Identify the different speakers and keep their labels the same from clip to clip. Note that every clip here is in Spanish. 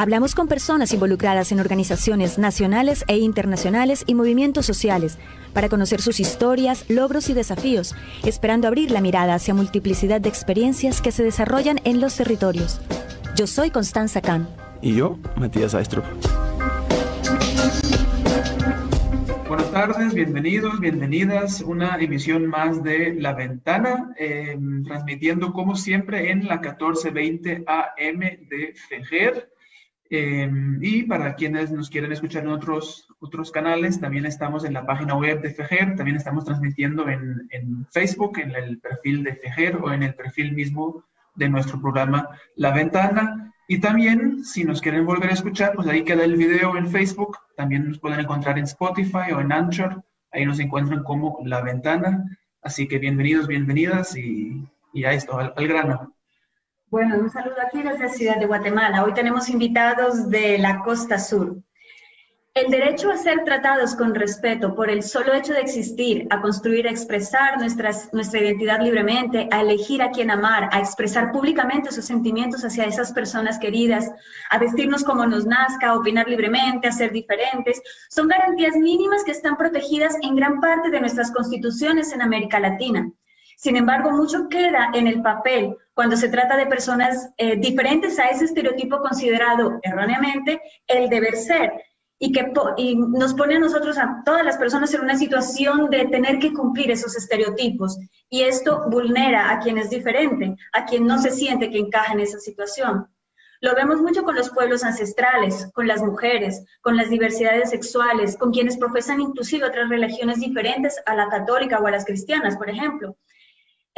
Speaker 1: Hablamos con personas involucradas en organizaciones nacionales e internacionales y movimientos sociales para conocer sus historias, logros y desafíos, esperando abrir la mirada hacia multiplicidad de experiencias que se desarrollan en los territorios. Yo soy Constanza Kahn.
Speaker 2: Y yo, Matías Aistrup.
Speaker 3: Buenas tardes, bienvenidos, bienvenidas. Una emisión más de La Ventana, em, transmitiendo como siempre en la 1420 AM de Fejer. Em, y para quienes nos quieren escuchar en otros, otros canales, también estamos en la página web de FEJER, también estamos transmitiendo en, en, Facebook, en el perfil de FEJER o en el perfil mismo de nuestro programa La Ventana. Y también, si nos quieren volver a escuchar, pues ahí queda el video en Facebook, también nos pueden encontrar en Spotify o en Anchor, ahí nos encuentran como La Ventana. Así que bienvenidos, bienvenidas y, y a esto, al grano.
Speaker 4: Bueno, un saludo aquí desde Ciudad de Guatemala. Hoy tenemos invitados de la costa sur. El derecho a ser tratados con respeto por el solo hecho de existir, a construir, a expresar nuestras, nuestra identidad libremente, a elegir a quien amar, a expresar públicamente sus sentimientos hacia esas personas queridas, a vestirnos como nos nazca, a opinar libremente, a ser diferentes, son garantías mínimas que están protegidas en gran parte de nuestras constituciones en América Latina. Sin embargo, mucho queda en el papel cuando se trata de personas eh, diferentes a ese estereotipo considerado erróneamente el deber ser y que y nos pone a nosotros, a todas las personas, en una situación de tener que cumplir esos estereotipos. Y esto vulnera a quien es diferente, a quien no se siente que encaja en esa situación. Lo vemos mucho con los pueblos ancestrales, con las mujeres, con las diversidades sexuales, con quienes profesan inclusive otras religiones diferentes a la católica o a las cristianas, por ejemplo.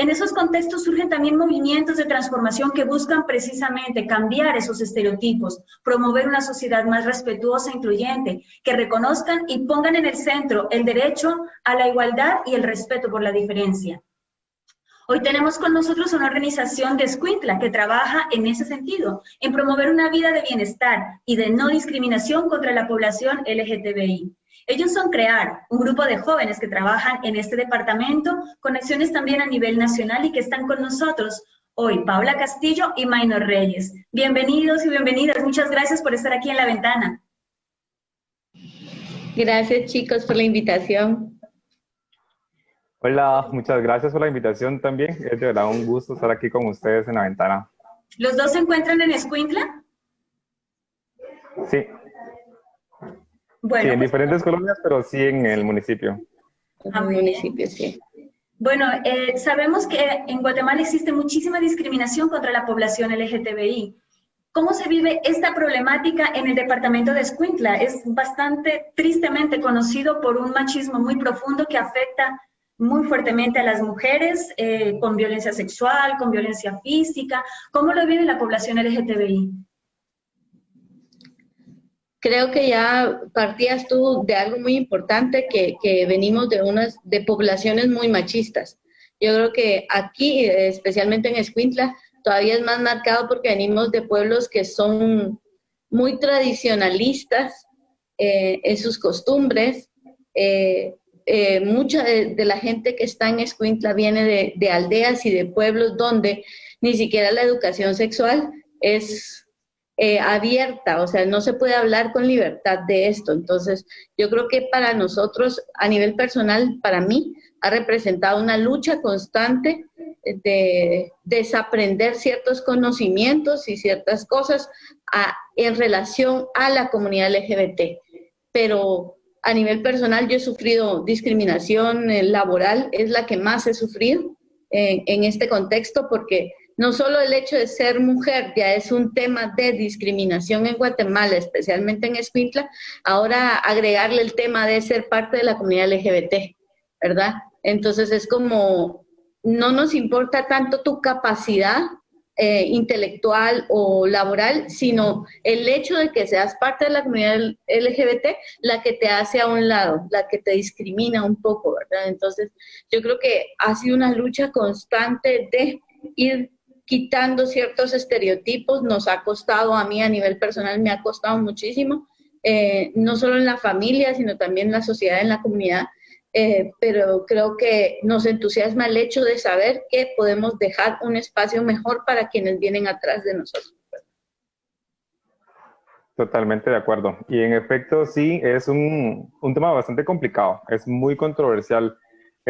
Speaker 4: En esos contextos surgen también movimientos de transformación que buscan precisamente cambiar esos estereotipos, promover una sociedad más respetuosa e incluyente, que reconozcan y pongan en el centro el derecho a la igualdad y el respeto por la diferencia. Hoy tenemos con nosotros una organización de Escuintla que trabaja en ese sentido, en promover una vida de bienestar y de no discriminación contra la población LGTBI. Ellos son CREAR, un grupo de jóvenes que trabajan en este departamento, con acciones también a nivel nacional y que están con nosotros hoy, Paula Castillo y Maynor Reyes. Bienvenidos y bienvenidas. Muchas gracias por estar aquí en la ventana.
Speaker 5: Gracias chicos por la invitación.
Speaker 6: Hola, muchas gracias por la invitación también. Es de verdad un gusto estar aquí con ustedes en la ventana.
Speaker 4: ¿Los dos se encuentran en Escuintla?
Speaker 6: Sí.
Speaker 4: Bueno,
Speaker 6: sí, en
Speaker 4: pues,
Speaker 6: diferentes colonias, pero sí en el municipio.
Speaker 4: Ah, muy bien.
Speaker 5: municipio, sí.
Speaker 4: Bueno, eh, sabemos que en Guatemala existe muchísima discriminación contra la población LGTBI. ¿Cómo se vive esta problemática en el departamento de Escuintla? Es bastante tristemente conocido por un machismo muy profundo que afecta muy fuertemente a las mujeres eh, con violencia sexual, con violencia física. ¿Cómo lo vive la población LGTBI?
Speaker 5: Creo que ya partías tú de algo muy importante que, venimos de unas de poblaciones muy machistas. Yo creo que aquí, especialmente en Escuintla, todavía es más marcado porque venimos de pueblos que son muy tradicionalistas eh, en sus costumbres. Eh, eh, mucha de, la gente que está en Escuintla viene de, aldeas y de pueblos donde ni siquiera la educación sexual es eh, abierta, o sea, no se puede hablar con libertad de esto. Entonces, yo creo que para nosotros, a nivel personal, para mí, ha representado una lucha constante de desaprender ciertos conocimientos y ciertas cosas en relación a la comunidad LGBT. Pero a nivel personal yo he sufrido discriminación eh, laboral, es la que más he sufrido en este contexto porque no solo el hecho de ser mujer ya es un tema de discriminación en Guatemala, especialmente en Escuintla, ahora agregarle el tema de ser parte de la comunidad LGBT, ¿verdad? Entonces es como, no nos importa tanto tu capacidad eh, intelectual o laboral, sino el hecho de que seas parte de la comunidad LGBT la que te hace a un lado, la que te discrimina un poco, ¿verdad? Entonces, yo creo que ha sido una lucha constante de ir quitando ciertos estereotipos, nos ha costado a mí a nivel personal, me ha costado muchísimo, eh, no solo en la familia, sino también en la sociedad, en la comunidad, eh, pero creo que nos entusiasma el hecho de saber que podemos dejar un espacio mejor para quienes vienen atrás de nosotros.
Speaker 6: Totalmente de acuerdo. Y en efecto, sí, es un, un tema bastante complicado, es muy controversial,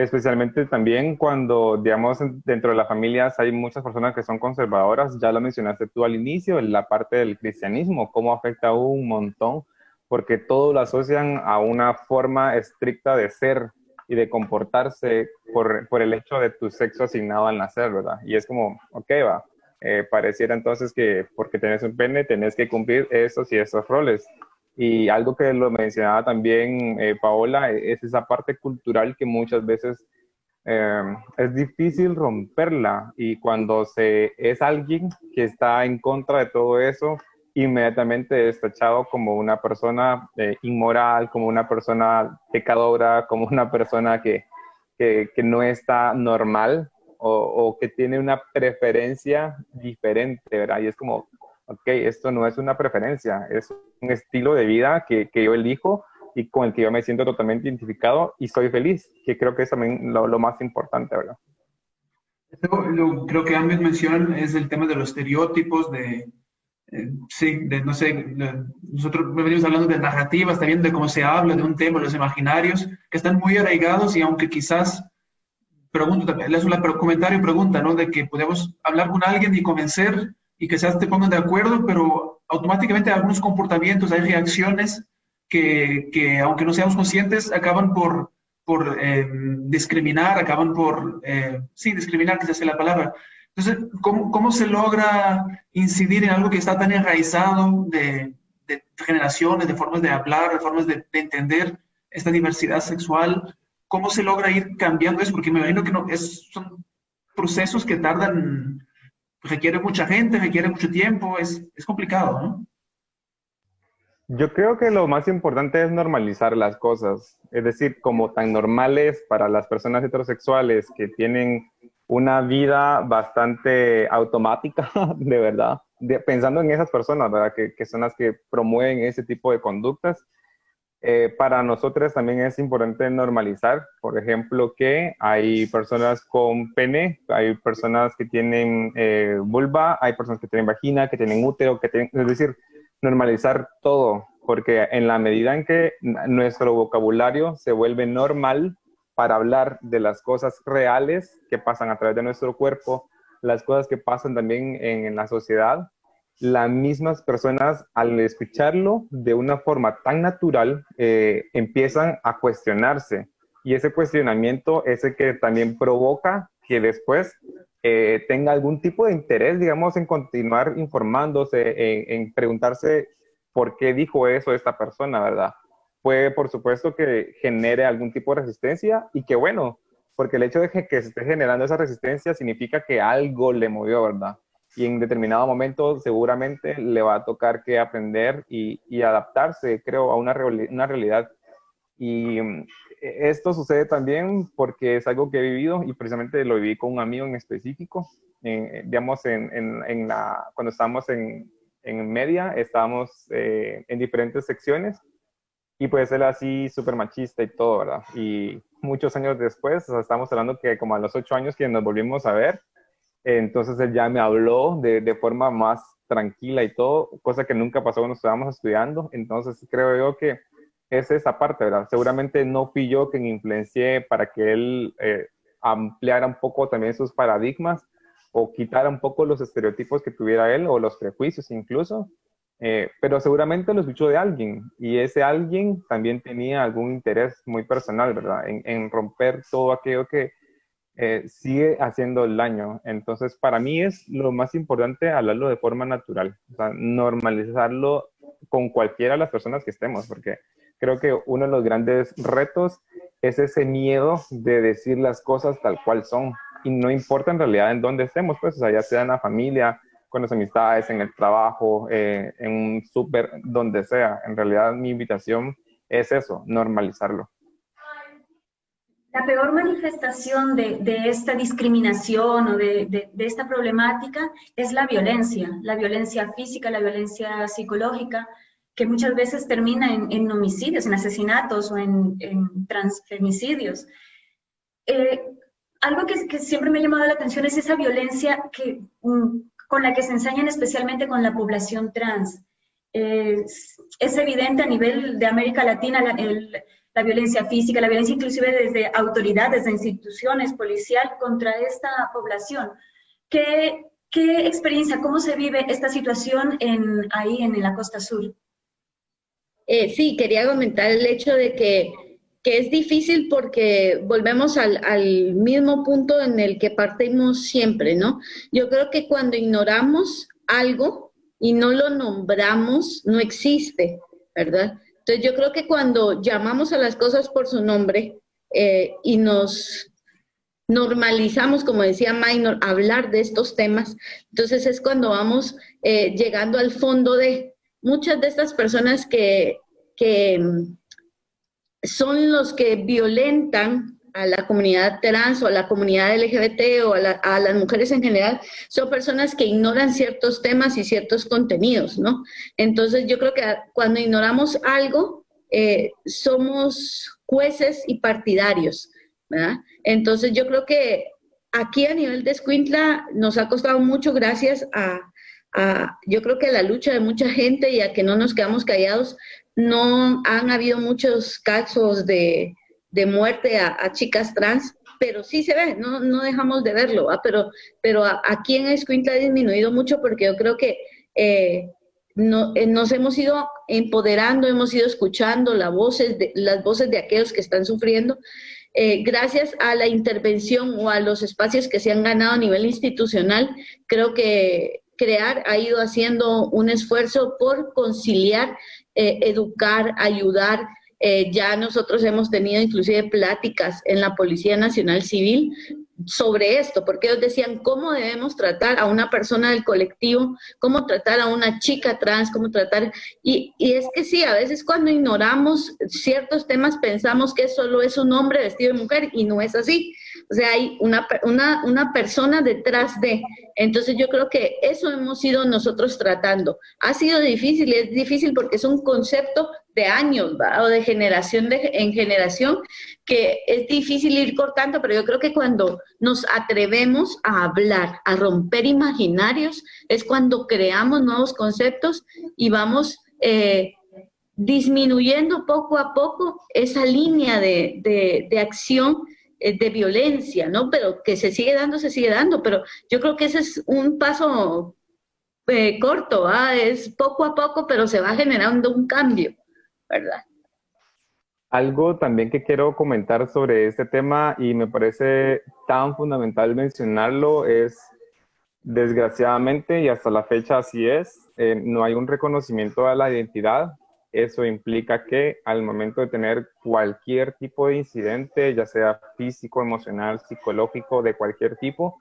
Speaker 6: especialmente también cuando, digamos, dentro de las familias hay muchas personas que son conservadoras, ya lo mencionaste tú al inicio, en la parte del cristianismo, cómo afecta un montón porque todo lo asocian a una forma estricta de ser y de comportarse por, por el hecho de tu sexo asignado al nacer, ¿verdad? Y es como, ok, va, eh, pareciera entonces que porque tenés un pene tenés que cumplir esos y esos roles. Y algo que lo mencionaba también eh, Paola es esa parte cultural que muchas veces eh, es difícil romperla y cuando se es alguien que está en contra de todo eso, inmediatamente destachado como una persona eh, inmoral, como una persona pecadora, como una persona que, que, que no está normal o, o, que tiene una preferencia diferente, ¿verdad? Y es como, ok, esto no es una preferencia, es un estilo de vida que, que yo elijo y con el que yo me siento totalmente identificado y soy feliz, que creo que es también lo, lo más importante, ¿verdad?
Speaker 3: Lo, creo que ambos mencionan es el tema de los estereotipos, de, eh, sí, de, no sé, nosotros venimos hablando de narrativas, también de cómo se habla de un tema, los imaginarios, que están muy arraigados y aunque quizás, pregunto, es un comentario pregunta, ¿no? De que podemos hablar con alguien y convencer y se te pongan de acuerdo, pero automáticamente algunos comportamientos, hay reacciones que, que aunque no seamos conscientes, acaban por, por eh, discriminar, acaban por, eh, sí, discriminar, quizás es la palabra, entonces, ¿cómo, ¿cómo, se logra incidir en algo que está tan enraizado de, de generaciones, de formas de hablar, de formas de, de, entender esta diversidad sexual? ¿Cómo se logra ir cambiando eso? Porque me imagino que no, es, son procesos que tardan, requiere mucha gente, requiere mucho tiempo, es, es complicado, ¿no?
Speaker 6: Yo creo que lo más importante es normalizar las cosas, es decir, como tan normales para las personas heterosexuales que tienen una vida bastante automática, de verdad, pensando en esas personas, ¿verdad? Que, que, son las que promueven ese tipo de conductas. Eh, para nosotros también es importante normalizar, por ejemplo, que hay personas con pene, hay personas que tienen eh, vulva, hay personas que tienen vagina, que tienen útero, que tienen, es decir, normalizar todo, porque en la medida en que nuestro vocabulario se vuelve normal, para hablar de las cosas reales que pasan a través de nuestro cuerpo, las cosas que pasan también en, la sociedad, las mismas personas al escucharlo de una forma tan natural eh, empiezan a cuestionarse y ese cuestionamiento es el que también provoca que después eh, tenga algún tipo de interés, digamos, en continuar informándose, en, preguntarse por qué dijo eso esta persona, ¿verdad? puede, por supuesto, que genere algún tipo de resistencia y que bueno, porque el hecho de que, que se esté generando esa resistencia significa que algo le movió, ¿verdad? Y en determinado momento seguramente le va a tocar que aprender y, y adaptarse, creo, a una, una realidad. Y mm, esto sucede también porque es algo que he vivido y precisamente lo viví con un amigo en específico. digamos, en, en, en, la, cuando estábamos en, en media, estábamos eh, en diferentes secciones y pues él así súper machista y todo, ¿verdad? Y muchos años después, o sea, estamos hablando que como a los ocho años que nos volvimos a ver, entonces él ya me habló de, de forma más tranquila y todo, cosa que nunca pasó cuando estábamos estudiando. Entonces creo yo que es esa parte, ¿verdad? Seguramente no fui yo quien influencié para que él eh, ampliara un poco también sus paradigmas o quitara un poco los estereotipos que tuviera él o los prejuicios incluso, eh, pero seguramente lo escuchó de alguien y ese alguien también tenía algún interés muy personal, ¿verdad? En, en romper todo aquello que eh, sigue haciendo el daño. Entonces, para mí es lo más importante hablarlo de forma natural, o sea, normalizarlo con cualquiera de las personas que estemos, porque creo que uno de los grandes retos es ese miedo de decir las cosas tal cual son. y no importa en realidad en dónde estemos, pues, o sea, ya sea en la familia, con las amistades, en el trabajo, eh, en un súper, donde sea. En realidad mi invitación es eso, normalizarlo.
Speaker 4: La peor manifestación de, de esta discriminación o de, de, esta problemática es la violencia, la violencia física, la violencia psicológica, que muchas veces termina en, homicidios, en asesinatos o en, en transfemicidios. Eh, algo que, siempre me ha llamado la atención es esa violencia que, mm, con la que se enseñan especialmente con la población trans. es, es evidente a nivel de América Latina la, el, la violencia física, la violencia inclusive desde autoridades, de instituciones policial contra esta población. ¿Qué, qué experiencia, cómo se vive esta situación ahí en la costa sur?
Speaker 5: Eh, sí, quería comentar el hecho de que, que es difícil porque volvemos al, mismo punto en el que partimos siempre, ¿no? Yo creo que cuando ignoramos algo y no lo nombramos, no existe, ¿verdad? Entonces yo creo que cuando llamamos a las cosas por su nombre eh, y nos normalizamos, como decía Minor, hablar de estos temas, entonces es cuando vamos eh, llegando al fondo de muchas de estas personas que, que mm, son los que violentan a la comunidad trans o a la comunidad LGBT o a, las mujeres en general, son personas que ignoran ciertos temas y ciertos contenidos, ¿no? Entonces yo creo que cuando ignoramos algo, eh, somos jueces y partidarios, ¿verdad? Entonces yo creo que aquí a nivel de Escuintla nos ha costado mucho gracias a, a, yo creo que a la lucha de mucha gente y a que no nos quedamos callados, no han habido muchos casos de, de muerte a, chicas trans, pero sí se ve, no, no dejamos de verlo, pero, pero aquí en Escuintla ha disminuido mucho porque yo creo que eh, no, eh, nos hemos ido empoderando, hemos ido escuchando las voces de, las voces de aquellos que están sufriendo. Eh, gracias a la intervención o a los espacios que se han ganado a nivel institucional, creo que crear ha ido haciendo un esfuerzo por conciliar, educar, ayudar, eh, ya nosotros hemos tenido inclusive pláticas en la Policía Nacional Civil sobre esto, porque ellos decían cómo debemos tratar a una persona del colectivo, cómo tratar a una chica trans, cómo tratar, y, y, es que sí, a veces cuando ignoramos ciertos temas pensamos que solo es un hombre vestido de mujer y no es así. O sea, hay una, una, una persona detrás de. Entonces yo creo que eso hemos ido nosotros tratando. Ha sido difícil, es difícil porque es un concepto de años o de generación en generación que es difícil ir cortando, pero yo creo que cuando nos atrevemos a hablar, a romper imaginarios, es cuando creamos nuevos conceptos y vamos eh, disminuyendo poco a poco esa línea de, de, de acción eh, de violencia, ¿no? Pero que se sigue dando, se sigue dando, pero yo creo que ese es un paso eh, corto, es poco a poco, pero se va generando un cambio, ¿verdad?
Speaker 6: Algo también que quiero comentar sobre este tema y me parece tan fundamental mencionarlo es, desgraciadamente, y hasta la fecha así es, eh, no hay un reconocimiento a la identidad eso implica que al momento de tener cualquier tipo de incidente, ya sea físico, emocional, psicológico, de cualquier tipo,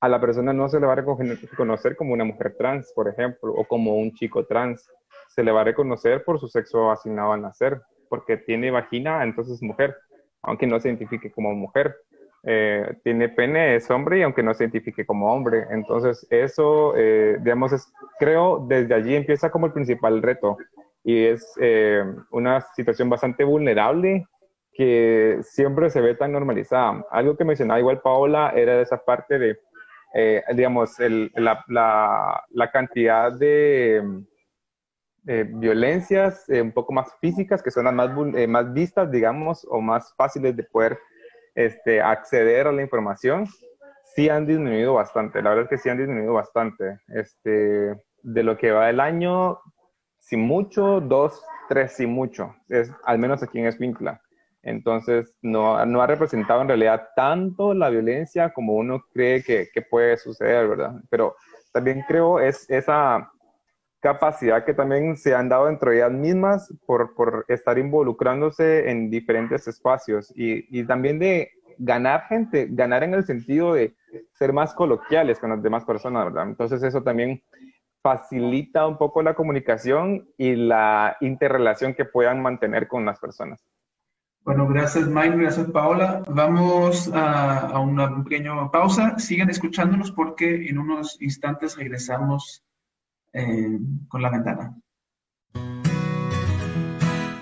Speaker 6: a la persona no se le va a reconocer como una mujer trans, por ejemplo, o como un chico trans. Se le va a reconocer por su sexo asignado al nacer, porque tiene vagina, entonces es mujer, aunque no se identifique como mujer. Eh, tiene pene, es hombre, y aunque no se identifique como hombre. Entonces, eso, eh, digamos, es, creo, desde allí empieza como el principal reto y es eh, una situación bastante vulnerable que siempre se ve tan normalizada. Algo que mencionaba igual Paola era esa parte de, digamos, el, la, la, cantidad de violencias eh, un poco más físicas que son las más, más vistas, digamos, o más fáciles de poder este, acceder a la información, sí han disminuido bastante. La verdad es que sí han disminuido bastante. Este, de lo que va del año, si mucho, dos, tres, si mucho. Es al menos aquí en Escuintla. Entonces, no, no ha representado en realidad tanto la violencia como uno cree que, que puede suceder, ¿verdad? Pero también creo es esa capacidad que también se han dado dentro de ellas mismas por, por estar involucrándose en diferentes espacios y, y también de, ganar gente, ganar en el sentido de ser más coloquiales con las demás personas, ¿verdad? Entonces eso también facilita un poco la comunicación y la interrelación que puedan mantener con las personas.
Speaker 3: Bueno, gracias Mike, gracias Paola. Vamos a, una pequeña pausa. Sigan escuchándonos porque en unos instantes regresamos eh, con la ventana.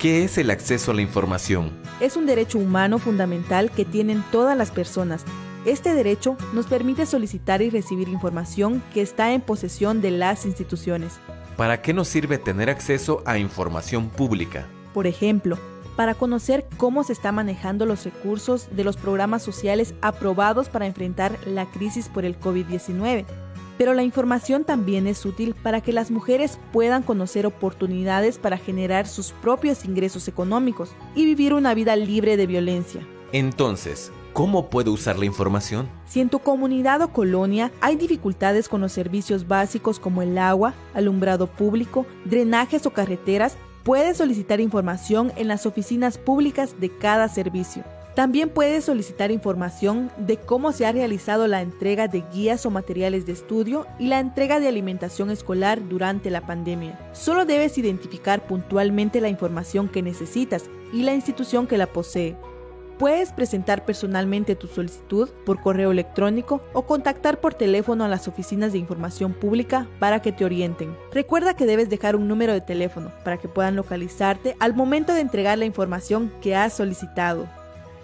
Speaker 7: ¿Qué es el acceso a la información?
Speaker 8: Es un derecho humano fundamental que tienen todas las personas. Este derecho nos permite solicitar y recibir información que está en posesión de las instituciones.
Speaker 7: ¿Para qué nos sirve tener acceso a información pública?
Speaker 8: Por ejemplo, para conocer cómo se están manejando los recursos de los programas sociales aprobados para enfrentar la crisis por el COVID-19 pero la información también es útil para que las mujeres puedan conocer oportunidades para generar sus propios ingresos económicos y vivir una vida libre de violencia.
Speaker 7: Entonces, ¿cómo puedo usar la información?
Speaker 8: Si en tu comunidad o colonia hay dificultades con los servicios básicos como el agua, alumbrado público, drenajes o carreteras, puedes solicitar información en las oficinas públicas de cada servicio. También puedes solicitar información de cómo se ha realizado la entrega de guías o materiales de estudio y la entrega de alimentación escolar durante la pandemia. Solo debes identificar puntualmente la información que necesitas y la institución que la posee. Puedes presentar personalmente tu solicitud por correo electrónico o contactar por teléfono a las oficinas de información pública para que te orienten. Recuerda que debes dejar un número de teléfono para que puedan localizarte al momento de entregar la información que has solicitado.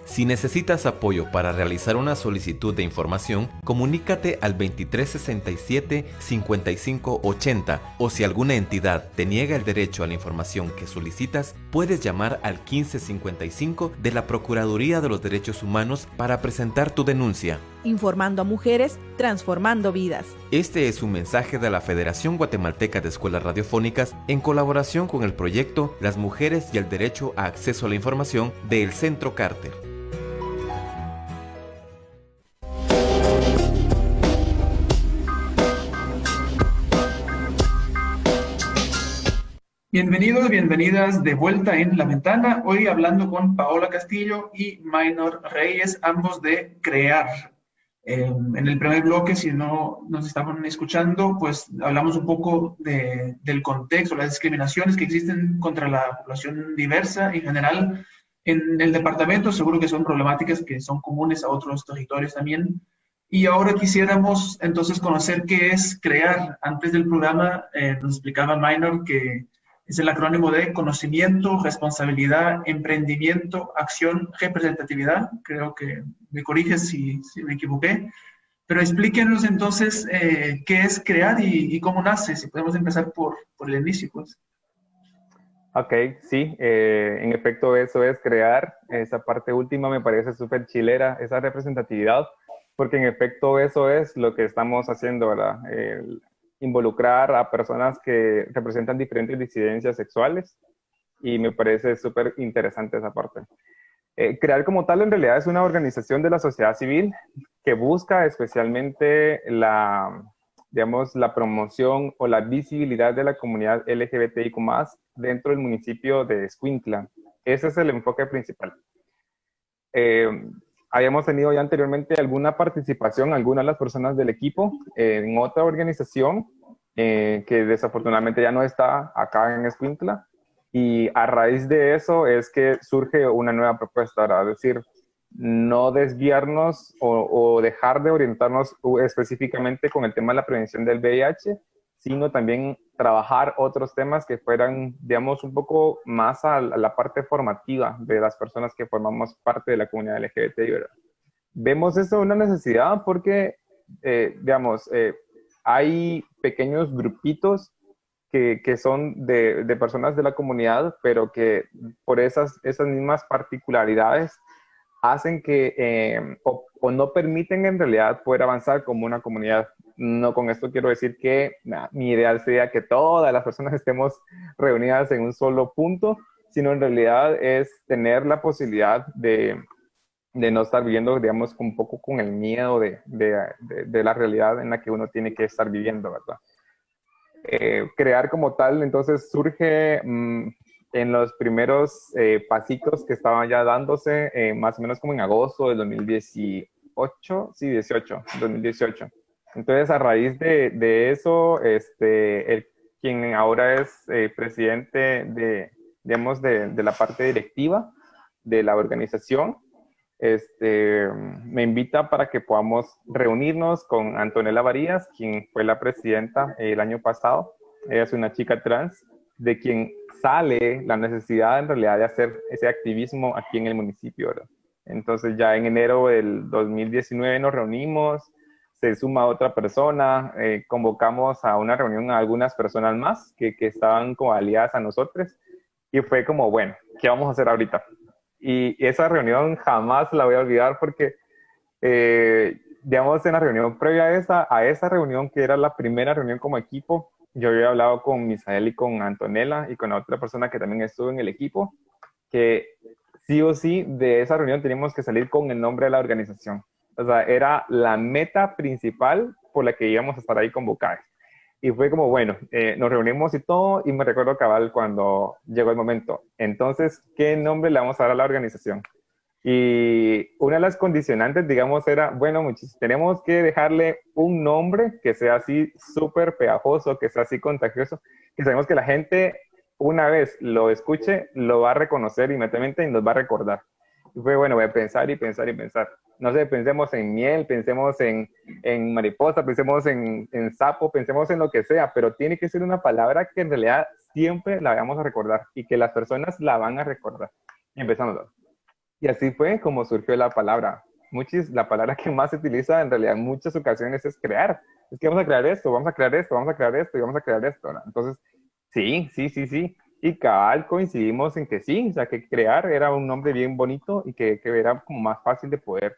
Speaker 7: Si necesitas apoyo para realizar una solicitud de información, comunícate al 2367-5580 o si alguna entidad te niega el derecho a la información que solicitas, puedes llamar al 1555 de la Procuraduría de los Derechos Humanos para presentar tu denuncia.
Speaker 8: Informando a mujeres, transformando vidas.
Speaker 7: Este es un mensaje de la Federación Guatemalteca de Escuelas Radiofónicas en colaboración con el proyecto Las Mujeres y el Derecho a Acceso a la Información del Centro Carter.
Speaker 3: Bienvenidos, bienvenidas de vuelta en La Ventana. Hoy hablando con Paola Castillo y Minor Reyes, ambos de Crear. Eh, en el primer bloque, si no nos estaban escuchando, pues hablamos un poco del contexto, las discriminaciones que existen contra la población diversa en general en el departamento. Seguro que son problemáticas que son comunes a otros territorios también. Y ahora quisiéramos entonces conocer qué es crear. Antes del programa eh, nos explicaba Minor que es el acrónimo de conocimiento, responsabilidad, emprendimiento, acción, representatividad. Creo que me corriges si, me equivoqué. Pero explíquenos entonces eh, qué es crear y, cómo nace, si podemos empezar por, por el inicio. Pues.
Speaker 6: Ok, sí, eh, en efecto eso es crear. Esa parte última me parece súper chilera, esa representatividad, porque en efecto eso es lo que estamos haciendo, ¿verdad? Involucrar a personas que representan diferentes disidencias sexuales y me parece súper interesante esa parte. Eh, crear como tal en realidad es una organización de la sociedad civil que busca especialmente la, digamos, la promoción o la visibilidad de la comunidad LGBTIQ dentro del municipio de Escuintla. Ese es el enfoque principal. Eh, habíamos tenido ya anteriormente alguna participación, algunas de las personas del equipo, en otra organización eh, que desafortunadamente ya no está acá en Escuintla. Y a raíz de eso es que surge una nueva propuesta, es decir, no desviarnos o, o, dejar de orientarnos específicamente con el tema de la prevención del VIH, sino también trabajar otros temas que fueran, digamos, un poco más a la parte formativa de las personas que formamos parte de la comunidad LGBTI, ¿verdad? Vemos eso una necesidad porque, eh, digamos, eh, hay pequeños grupitos que, que son de, de, personas de la comunidad, pero que por esas, esas mismas particularidades hacen que eh, o, o, no permiten en realidad poder avanzar como una comunidad. No con esto quiero decir que mi ideal sería que todas las personas estemos reunidas en un solo punto, sino en realidad es tener la posibilidad de, de no estar viviendo, digamos, un poco con el miedo de, de, de, la realidad en la que uno tiene que estar viviendo, ¿verdad? Eh, crear como tal, entonces surge mm, en los primeros eh, pasitos que estaban ya dándose, eh, más o menos como en agosto del 2018, sí, 18, 2018. Entonces, a raíz de, eso, este, el, quien ahora es eh, presidente de, digamos, de, de, la parte directiva de la organización, este, me invita para que podamos reunirnos con Antonella Varías, quien fue la presidenta el año pasado. Ella es una chica trans, de quien sale la necesidad en realidad de hacer ese activismo aquí en el municipio. Entonces ya en enero del 2019 nos reunimos, se suma otra persona, eh, convocamos a una reunión a algunas personas más que, que, estaban como aliadas a nosotros y fue como, bueno, ¿qué vamos a hacer ahorita? Y esa reunión jamás la voy a olvidar porque, eh, digamos, en la reunión previa a esa, a esa reunión, que era la primera reunión como equipo, yo había hablado con Misael y con Antonella y con otra persona que también estuvo en el equipo, que sí o sí de esa reunión teníamos que salir con el nombre de la organización. O sea, era la meta principal por la que íbamos a estar ahí convocados. Y fue como, bueno, eh, nos reunimos y todo, y me recuerdo cabal cuando llegó el momento. Entonces, ¿qué nombre le vamos a dar a la organización? Y una de las condicionantes, digamos, era, bueno, tenemos que dejarle un nombre que sea así súper pegajoso, que sea así contagioso, que sabemos que la gente una vez lo escuche, lo va a reconocer inmediatamente y nos va a recordar. Y fue, bueno, voy a pensar y pensar y pensar. No sé, pensemos en miel, pensemos en, en mariposa, pensemos en, en, sapo, pensemos en lo que sea, pero tiene que ser una palabra que en realidad siempre la vamos a recordar y que las personas la van a recordar. Y empezamos. Y así fue como surgió la palabra. Muchis, la palabra que más se utiliza en realidad en muchas ocasiones es crear. Es que vamos a crear esto, vamos a crear esto, vamos a crear esto y vamos a crear esto. Entonces, sí, sí, sí, sí. Y cabal coincidimos en que sí, o sea, que crear era un nombre bien bonito y que, que era como más fácil de poder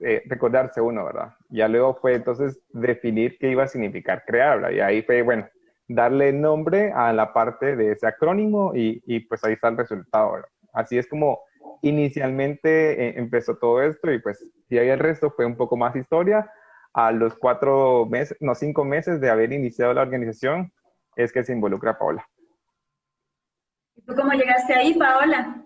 Speaker 6: eh, recordarse uno, ¿verdad? Ya luego fue entonces definir qué iba a significar crear, ¿verdad? Y ahí fue, bueno, darle nombre a la parte de ese acrónimo y, y pues ahí está el resultado, ¿verdad? Así es como inicialmente eh, empezó todo esto y pues y ahí el resto fue un poco más historia. A los cuatro meses, no, cinco meses de haber iniciado la organización es que se involucra Paola.
Speaker 4: ¿Tú cómo llegaste ahí, Paola?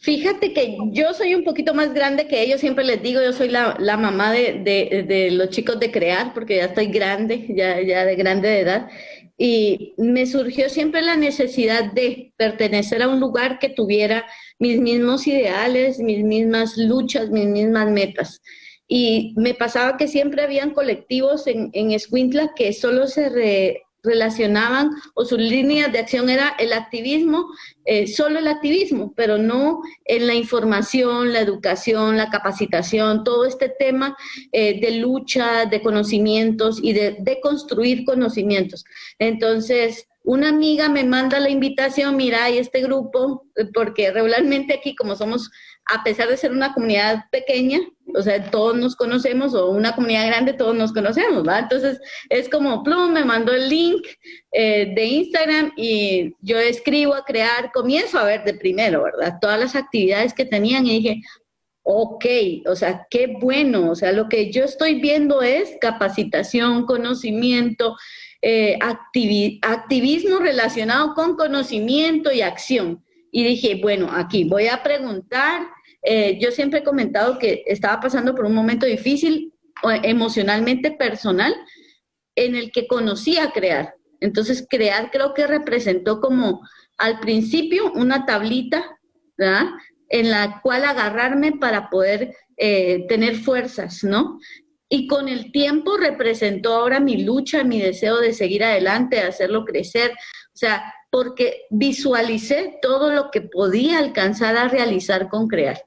Speaker 5: Fíjate que yo soy un poquito más grande que ellos, siempre les digo, yo soy la, la mamá de, de, de, los chicos de crear, porque ya estoy grande, ya, ya de grande de edad y me surgió siempre la necesidad de pertenecer a un lugar que tuviera mis mismos ideales, mis mismas luchas, mis mismas metas. Y me pasaba que siempre habían colectivos en, en Escuintla que solo se re, relacionaban o sus líneas de acción era el activismo, eh, solo el activismo, pero no en la información, la educación, la capacitación, todo este tema eh, de lucha, de conocimientos y de, de construir conocimientos. Entonces, una amiga me manda la invitación, mira, hay este grupo, eh, porque regularmente aquí como somos a pesar de ser una comunidad pequeña, o sea, todos nos conocemos, o una comunidad grande, todos nos conocemos, ¿va? Entonces, es como, Plum me mandó el link eh, de Instagram y yo escribo a crear, comienzo a ver de primero, ¿verdad? Todas las actividades que tenían y dije, ok, o sea, qué bueno, o sea, lo que yo estoy viendo es capacitación, conocimiento, eh, activismo relacionado con conocimiento y acción y dije, bueno, aquí voy a preguntar. Eh, yo siempre he comentado que estaba pasando por un momento difícil emocionalmente personal en el que conocía crear. Entonces, crear creo que representó como al principio una tablita, ¿verdad? En la cual agarrarme para poder eh, tener fuerzas, ¿no? Y con el tiempo representó ahora mi lucha, mi deseo de seguir adelante, de hacerlo crecer. O sea, porque visualicé todo lo que podía alcanzar a realizar con crear.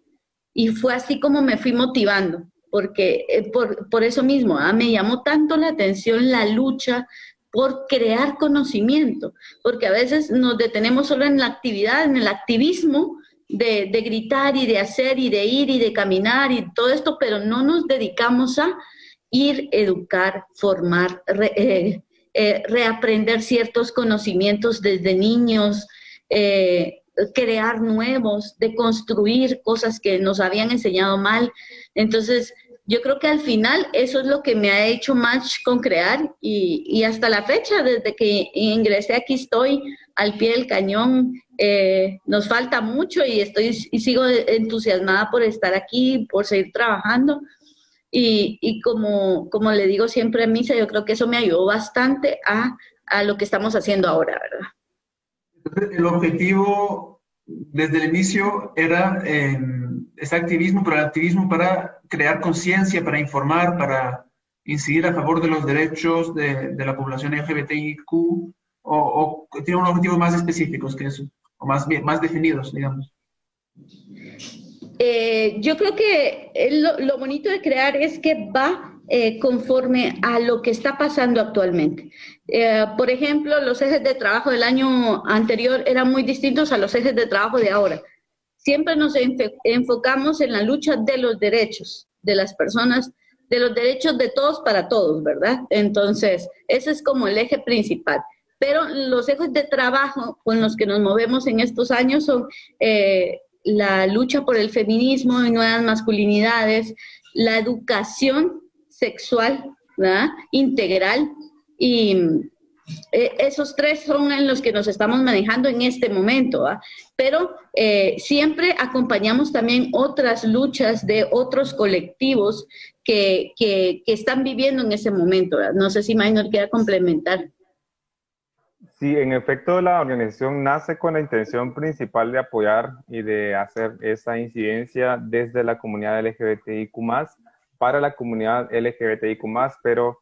Speaker 5: Y fue así como me fui motivando, porque eh, por, por, eso mismo ¿ah? me llamó tanto la atención la lucha por crear conocimiento, porque a veces nos detenemos solo en la actividad, en el activismo de, de gritar y de hacer y de ir y de caminar y todo esto, pero no nos dedicamos a ir, educar, formar, eh, eh, reaprender ciertos conocimientos desde niños, eh, crear nuevos, de construir cosas que nos habían enseñado mal. Entonces, yo creo que al final eso es lo que me ha hecho más con crear y, hasta la fecha, desde que ingresé aquí estoy al pie del cañón. Eh, nos falta mucho y estoy y sigo entusiasmada por estar aquí, por seguir trabajando. Y, como, como le digo siempre a Misa, yo creo que eso me ayudó bastante a, a lo que estamos haciendo ahora, ¿verdad?
Speaker 3: el objetivo desde el inicio era eh, ese activismo, pero el activismo para crear conciencia, para informar, para incidir a favor de los derechos de, de la población LGBTIQ, o, o, tiene unos objetivos más específicos que eso, o más, más definidos, digamos.
Speaker 5: Eh, yo creo que lo, lo, bonito de crear es que va eh, conforme a lo que está pasando actualmente. Eh, por ejemplo, los ejes de trabajo del año anterior eran muy distintos a los ejes de trabajo de ahora. Siempre nos enfocamos en la lucha de los derechos de las personas, de los derechos de todos para todos, ¿verdad? Entonces, ese es como el eje principal. Pero los ejes de trabajo con los que nos movemos en estos años son eh, la lucha por el feminismo y nuevas masculinidades, la educación sexual integral y eh, esos tres son en los que nos estamos manejando en este momento, pero eh, siempre acompañamos también otras luchas de otros colectivos que, que, están viviendo en ese momento. No sé si Maynor quiera complementar.
Speaker 6: Sí, en efecto, la organización nace con la intención principal de apoyar y de hacer esa incidencia desde la comunidad LGBTIQ, para la comunidad LGBTIQ, pero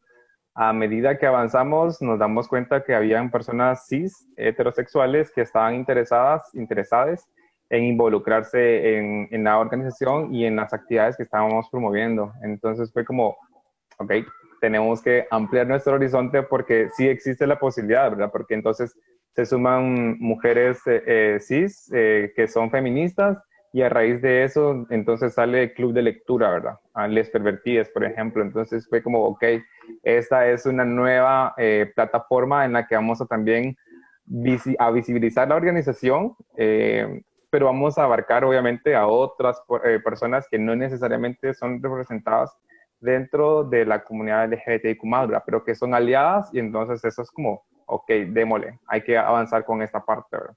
Speaker 6: a medida que avanzamos nos damos cuenta que habían personas cis, heterosexuales, que estaban interesadas, interesadas en involucrarse en, en, la organización y en las actividades que estábamos promoviendo. Entonces fue como, ok, tenemos que ampliar nuestro horizonte porque sí existe la posibilidad, ¿verdad? Porque entonces se suman mujeres eh, eh, cis eh, que son feministas y a raíz de eso entonces sale el club de lectura, ¿verdad? A Les Pervertidas, por ejemplo. Entonces fue como, ok, esta es una nueva eh, plataforma en la que vamos a también a visibilizar la organización, eh, pero vamos a abarcar obviamente a otras eh, personas que no necesariamente son representadas dentro de la comunidad LGBTIQ+, pero que son aliadas y entonces eso es como, ok, démosle, hay que avanzar con esta parte, ¿verdad?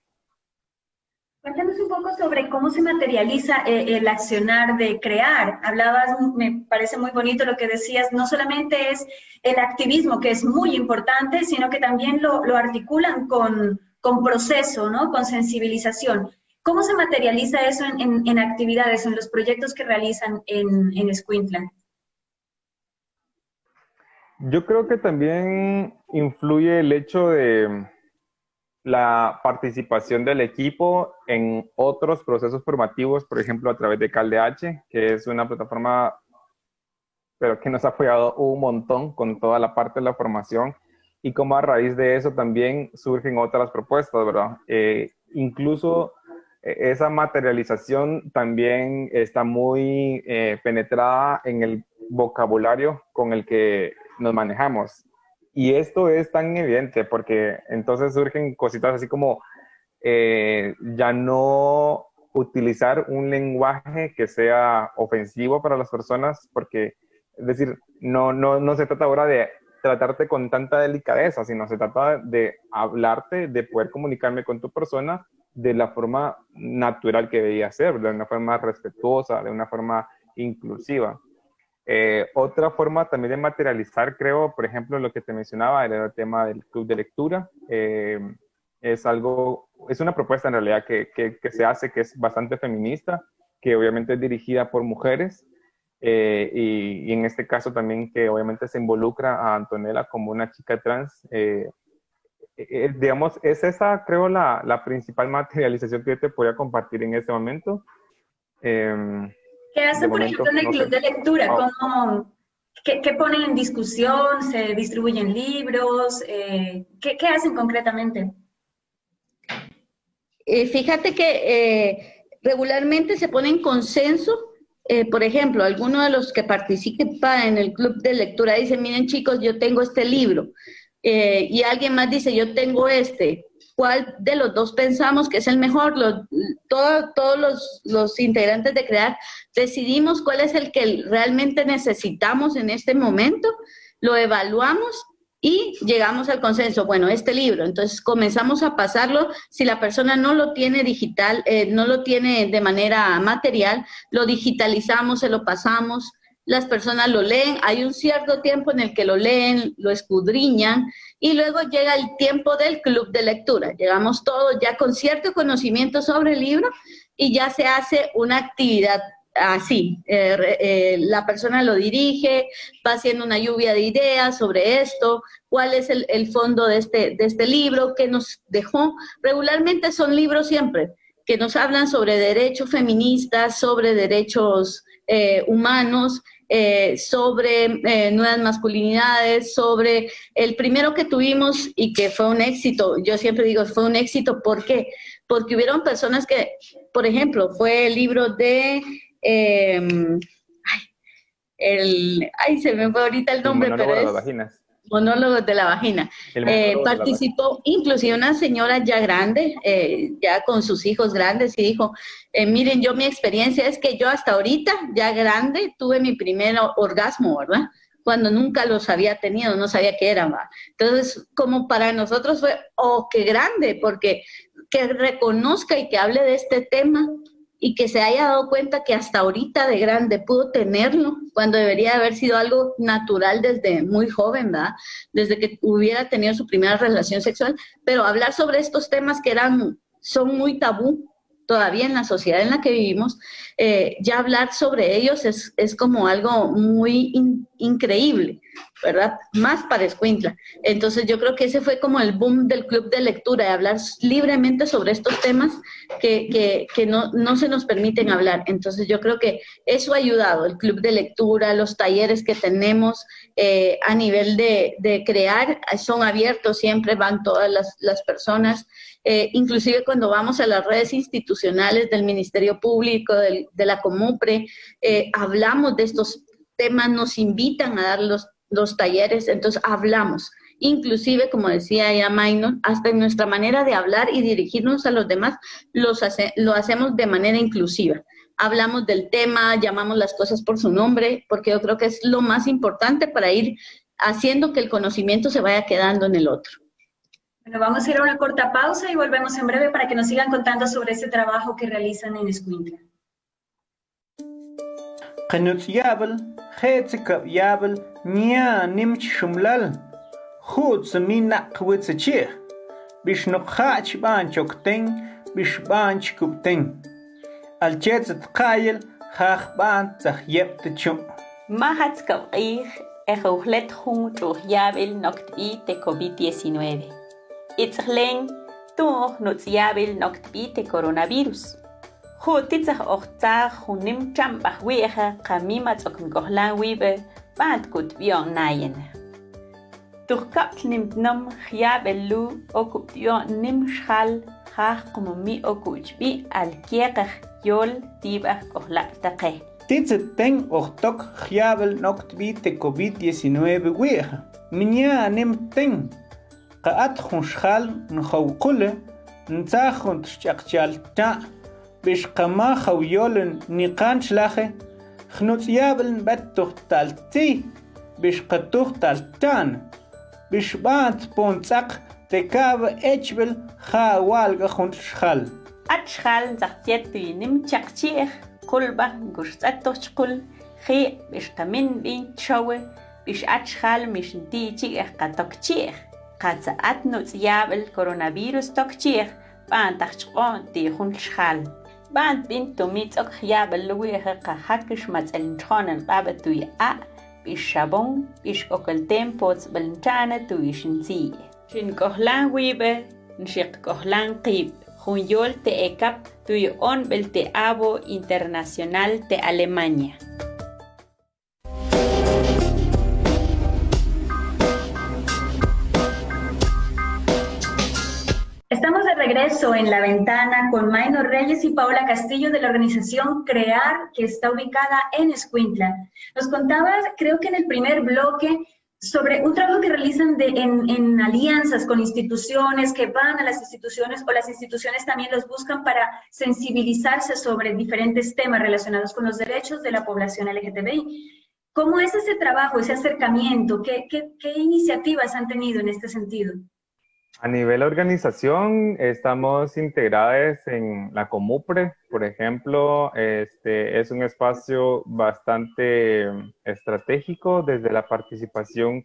Speaker 4: Cuéntanos un poco sobre cómo se materializa eh, el accionar de crear. Hablabas, me parece muy bonito lo que decías, no solamente es el activismo, que es muy importante, sino que también lo, articulan con, con, proceso, ¿no? con sensibilización. ¿Cómo se materializa eso en, actividades, en los proyectos que realizan en, en
Speaker 6: Yo creo que también influye el hecho de la participación del equipo en otros procesos formativos, por ejemplo, a través de CalDH, que es una plataforma pero que nos ha apoyado un montón con toda la parte de la formación y como a raíz de eso también surgen otras propuestas, ¿verdad? Eh, incluso eh, esa materialización también está muy eh, penetrada en el vocabulario con el que nos manejamos. Y esto es tan evidente porque entonces surgen cositas así como eh, ya no utilizar un lenguaje que sea ofensivo para las personas, porque, es decir, no, no, no se trata ahora de tratarte con tanta delicadeza, sino se trata de hablarte, de poder comunicarme con tu persona de la forma natural que debía ser, de una forma respetuosa, de una forma inclusiva. Eh, otra forma también de materializar, creo, por ejemplo, lo que te mencionaba, era el tema del club de lectura. Eh, es algo, es una propuesta en realidad que, que, se hace que es bastante feminista, que obviamente es dirigida por mujeres. Eh, y, en este caso también que obviamente se involucra a Antonella como una chica trans. digamos, es esa, creo, la, la, principal materialización que te podría compartir en este momento.
Speaker 4: ¿Qué hacen, por ejemplo, en el club de lectura? ¿Cómo, qué, ponen en discusión? ¿Se distribuyen libros? Eh, ¿qué, ¿qué, hacen concretamente?
Speaker 5: Eh, fíjate que eh, regularmente se pone en consenso. por ejemplo, alguno de los que participan en el club de lectura dice, miren chicos, yo tengo este libro. y alguien más dice, yo tengo este. Cuál de los dos pensamos que es el mejor. todos los, los, integrantes de CREAR decidimos cuál es el que realmente necesitamos en este momento, lo evaluamos y llegamos al consenso, bueno, este libro, entonces comenzamos a pasarlo, si la persona no lo tiene digital, eh, no lo tiene de manera material, lo digitalizamos, se lo pasamos, las personas lo leen, hay un cierto tiempo en el que lo leen, lo escudriñan y luego llega el tiempo del club de lectura. Llegamos todos ya con cierto conocimiento sobre el libro y ya se hace una actividad así. Eh, eh, la persona lo dirige, va haciendo una lluvia de ideas sobre esto, cuál es el, fondo de este, de este libro, qué nos dejó. Regularmente son libros siempre que nos hablan sobre derechos feministas, sobre derechos eh, humanos, eh, sobre eh, nuevas masculinidades, sobre el primero que tuvimos y que fue un éxito. Yo siempre digo, fue un éxito, ¿por qué? Porque hubieron personas que, por ejemplo, fue el libro de... Em, ay, el, ay, se me fue ahorita el nombre, pero es monólogos de la vagina. Eh, participó inclusive una señora ya grande, eh, ya con sus hijos grandes, y dijo, eh, miren, yo mi experiencia es que yo hasta ahorita, ya grande, tuve mi primer orgasmo, ¿verdad? Cuando nunca los había tenido, no sabía qué era. ¿verdad? Entonces, como para nosotros fue, oh, qué grande, porque que reconozca y que hable de este tema y que se haya dado cuenta que hasta ahorita de grande pudo tenerlo, cuando debería haber sido algo natural desde muy joven, ¿verdad? Desde que hubiera tenido su primera relación sexual, pero hablar sobre estos temas que eran, son muy tabú todavía en la sociedad en la que vivimos, eh, ya hablar sobre ellos es, es como algo muy increíble, ¿verdad? Más para Escuintla. Entonces yo creo que ese fue como el boom del club de lectura, de hablar libremente sobre estos temas que, que, no, no, se nos permiten hablar. Entonces yo creo que eso ha ayudado, el club de lectura, los talleres que tenemos eh, a nivel de, de, crear, son abiertos, siempre van todas las, las personas. Eh, inclusive cuando vamos a las redes institucionales del Ministerio Público, del, de la Comupre, eh, hablamos de estos temas, nos invitan a dar los, los talleres, entonces hablamos. Inclusive, como decía ya Minor, hasta en nuestra manera de hablar y dirigirnos a los demás, los lo hacemos de manera inclusiva. Hablamos del tema, llamamos las cosas por su nombre, porque yo creo que es lo más importante para ir haciendo que el conocimiento se vaya quedando en el otro.
Speaker 4: Bueno, vamos a ir a una corta pausa y volvemos en breve para que nos sigan contando sobre ese trabajo que realizan en Escuintla.
Speaker 9: قنوت يابل خيت يابل نيا نمت شملل خوت مين نقوت بیش بش نقاش بانشوك بیش بانچ بانش كوبتين الجيت تقايل خاخ بان تخیب تچم
Speaker 10: ما هتكب قيخ اخوخلت خون تروح يابل نكتبي تكوبي 19 اتخلين توخ نتيابل نكتبي تکورونا ویروس خوتيتسخ أختا خونم جم بخويخ قميمة تكم قهلا ويبه بعد كنت بيان ناين تركبت نمت نم خياب اللو أكبت يون نم شخال خاخ قممي أكوش بي الكيقخ يول تيبخ قهلا تقه
Speaker 9: Tize ten ochtok chiabel nokt bi te COVID-19 weja. Minya anem ten. Qaat khun shkhal nkhaw qule ntsakhunt shchaqchal ta' bechkama xawyolen niqan shlache xnutziyabeln bettuch talti bechkatuch taltan bechbat pontzaq tekab echbel xawalga xunt shxal
Speaker 10: atshxal zaxtiyatu yinim chaqchi'ej qulba gushtzatuchqul xi bechqamin bin chawe bich atshxal mishdichi'ej qatokchi'ej qatza'at nutziyabel coronavirus tokchi'ej b'antajchq'on ti jun shxal بعد بنتو ميتك خياب اللوية قحكش متسلنشون بابا توي أ بيشابون بيش أكلتين بوتس بلنشانة توي شنسي شن كهلان ويبة نشيق كهلان قيب خنيول تأكب توي أون بالتأبو انترناسيونال Estamos de
Speaker 4: regreso en la ventana con Maino Reyes y Paola Castillo de la organización Crear, que está ubicada en Escuintla. Nos contabas, creo que en el primer bloque, sobre un trabajo que realizan en, alianzas con instituciones, que van a las instituciones o las instituciones también los buscan para sensibilizarse sobre diferentes temas relacionados con los derechos de la población LGTBI. ¿Cómo es ese trabajo, ese acercamiento? Qué iniciativas han tenido en este sentido?
Speaker 6: A nivel organización, estamos integradas en la Comupre, por ejemplo, este es un espacio bastante estratégico desde la participación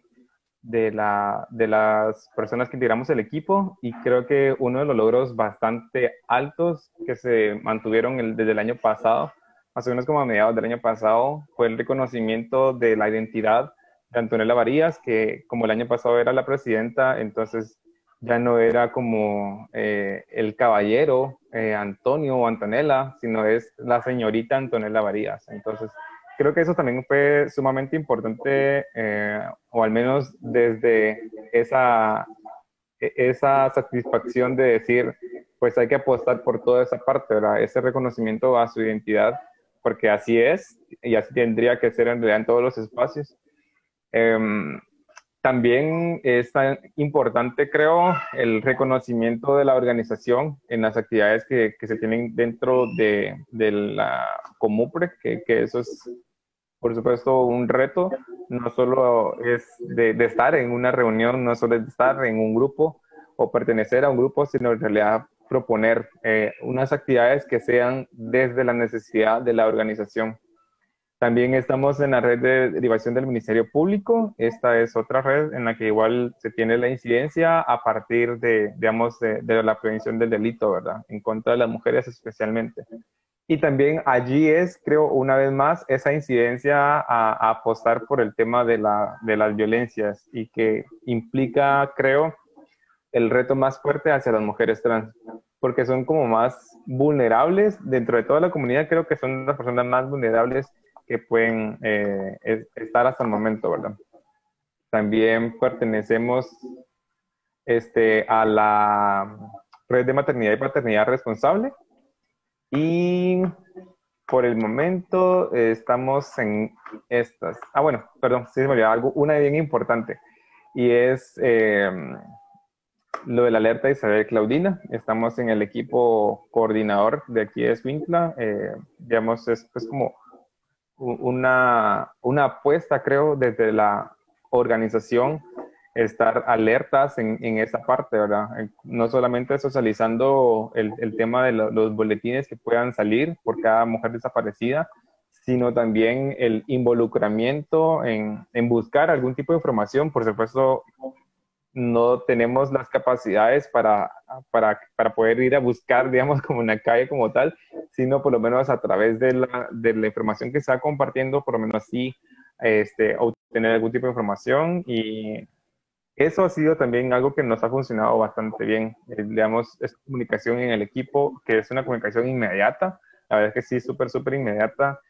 Speaker 6: de, la, de las personas que integramos el equipo y creo que uno de los logros bastante altos que se mantuvieron desde el año pasado, más o menos como a mediados del año pasado, fue el reconocimiento de la identidad de Antonella Varías, que como el año pasado era la presidenta, entonces ya no era como eh, el caballero eh, Antonio o Antonella, sino es la señorita Antonella Varías. Entonces, creo que eso también fue sumamente importante, eh, o al menos desde esa, e, esa satisfacción de decir, pues hay que apostar por toda esa parte, ¿verdad? Ese reconocimiento a su identidad, porque así es y así tendría que ser en todos los espacios. Em, también es importante, creo, el reconocimiento de la organización en las actividades que, que se tienen dentro de, de la Comupre, que, que, eso es, por supuesto, un reto. No solo es de, de, estar en una reunión, no solo es de estar en un grupo o pertenecer a un grupo, sino en realidad proponer eh, unas actividades que sean desde la necesidad de la organización. También estamos en la red de derivación del Ministerio Público. Esta es otra red en la que igual se tiene la incidencia a partir de, digamos, de, la prevención del delito, ¿verdad? En contra de las mujeres especialmente. Y también allí es, creo, una vez más, esa incidencia a, apostar por el tema de, la, de las violencias y que implica, creo, el reto más fuerte hacia las mujeres trans, porque son como más vulnerables dentro de toda la comunidad, creo que son las personas más vulnerables que pueden eh, estar hasta el momento, ¿verdad? También pertenecemos este, a la red de maternidad y paternidad responsable y por el momento estamos en estas. Ah, bueno, perdón, sí se me olvidó algo, una bien importante y es em, lo de la alerta de Isabel Claudina. Estamos en el equipo coordinador de aquí de Swintla. Eh, digamos, es pues como una, una apuesta, creo, desde la organización, estar alertas en, en esa parte, ¿verdad? No solamente socializando el, el tema de los boletines que puedan salir por cada mujer desaparecida, sino también el involucramiento en, en buscar algún tipo de información, por supuesto, no tenemos las capacidades para, para, para, poder ir a buscar, digamos, como una calle como tal, sino por lo menos a través de la, de la información que está compartiendo, por lo menos sí, este, obtener algún tipo de información y eso ha sido también algo que nos ha funcionado bastante bien. Eh, digamos, es comunicación en el equipo, que es una comunicación inmediata, la verdad es que sí, súper, súper inmediata,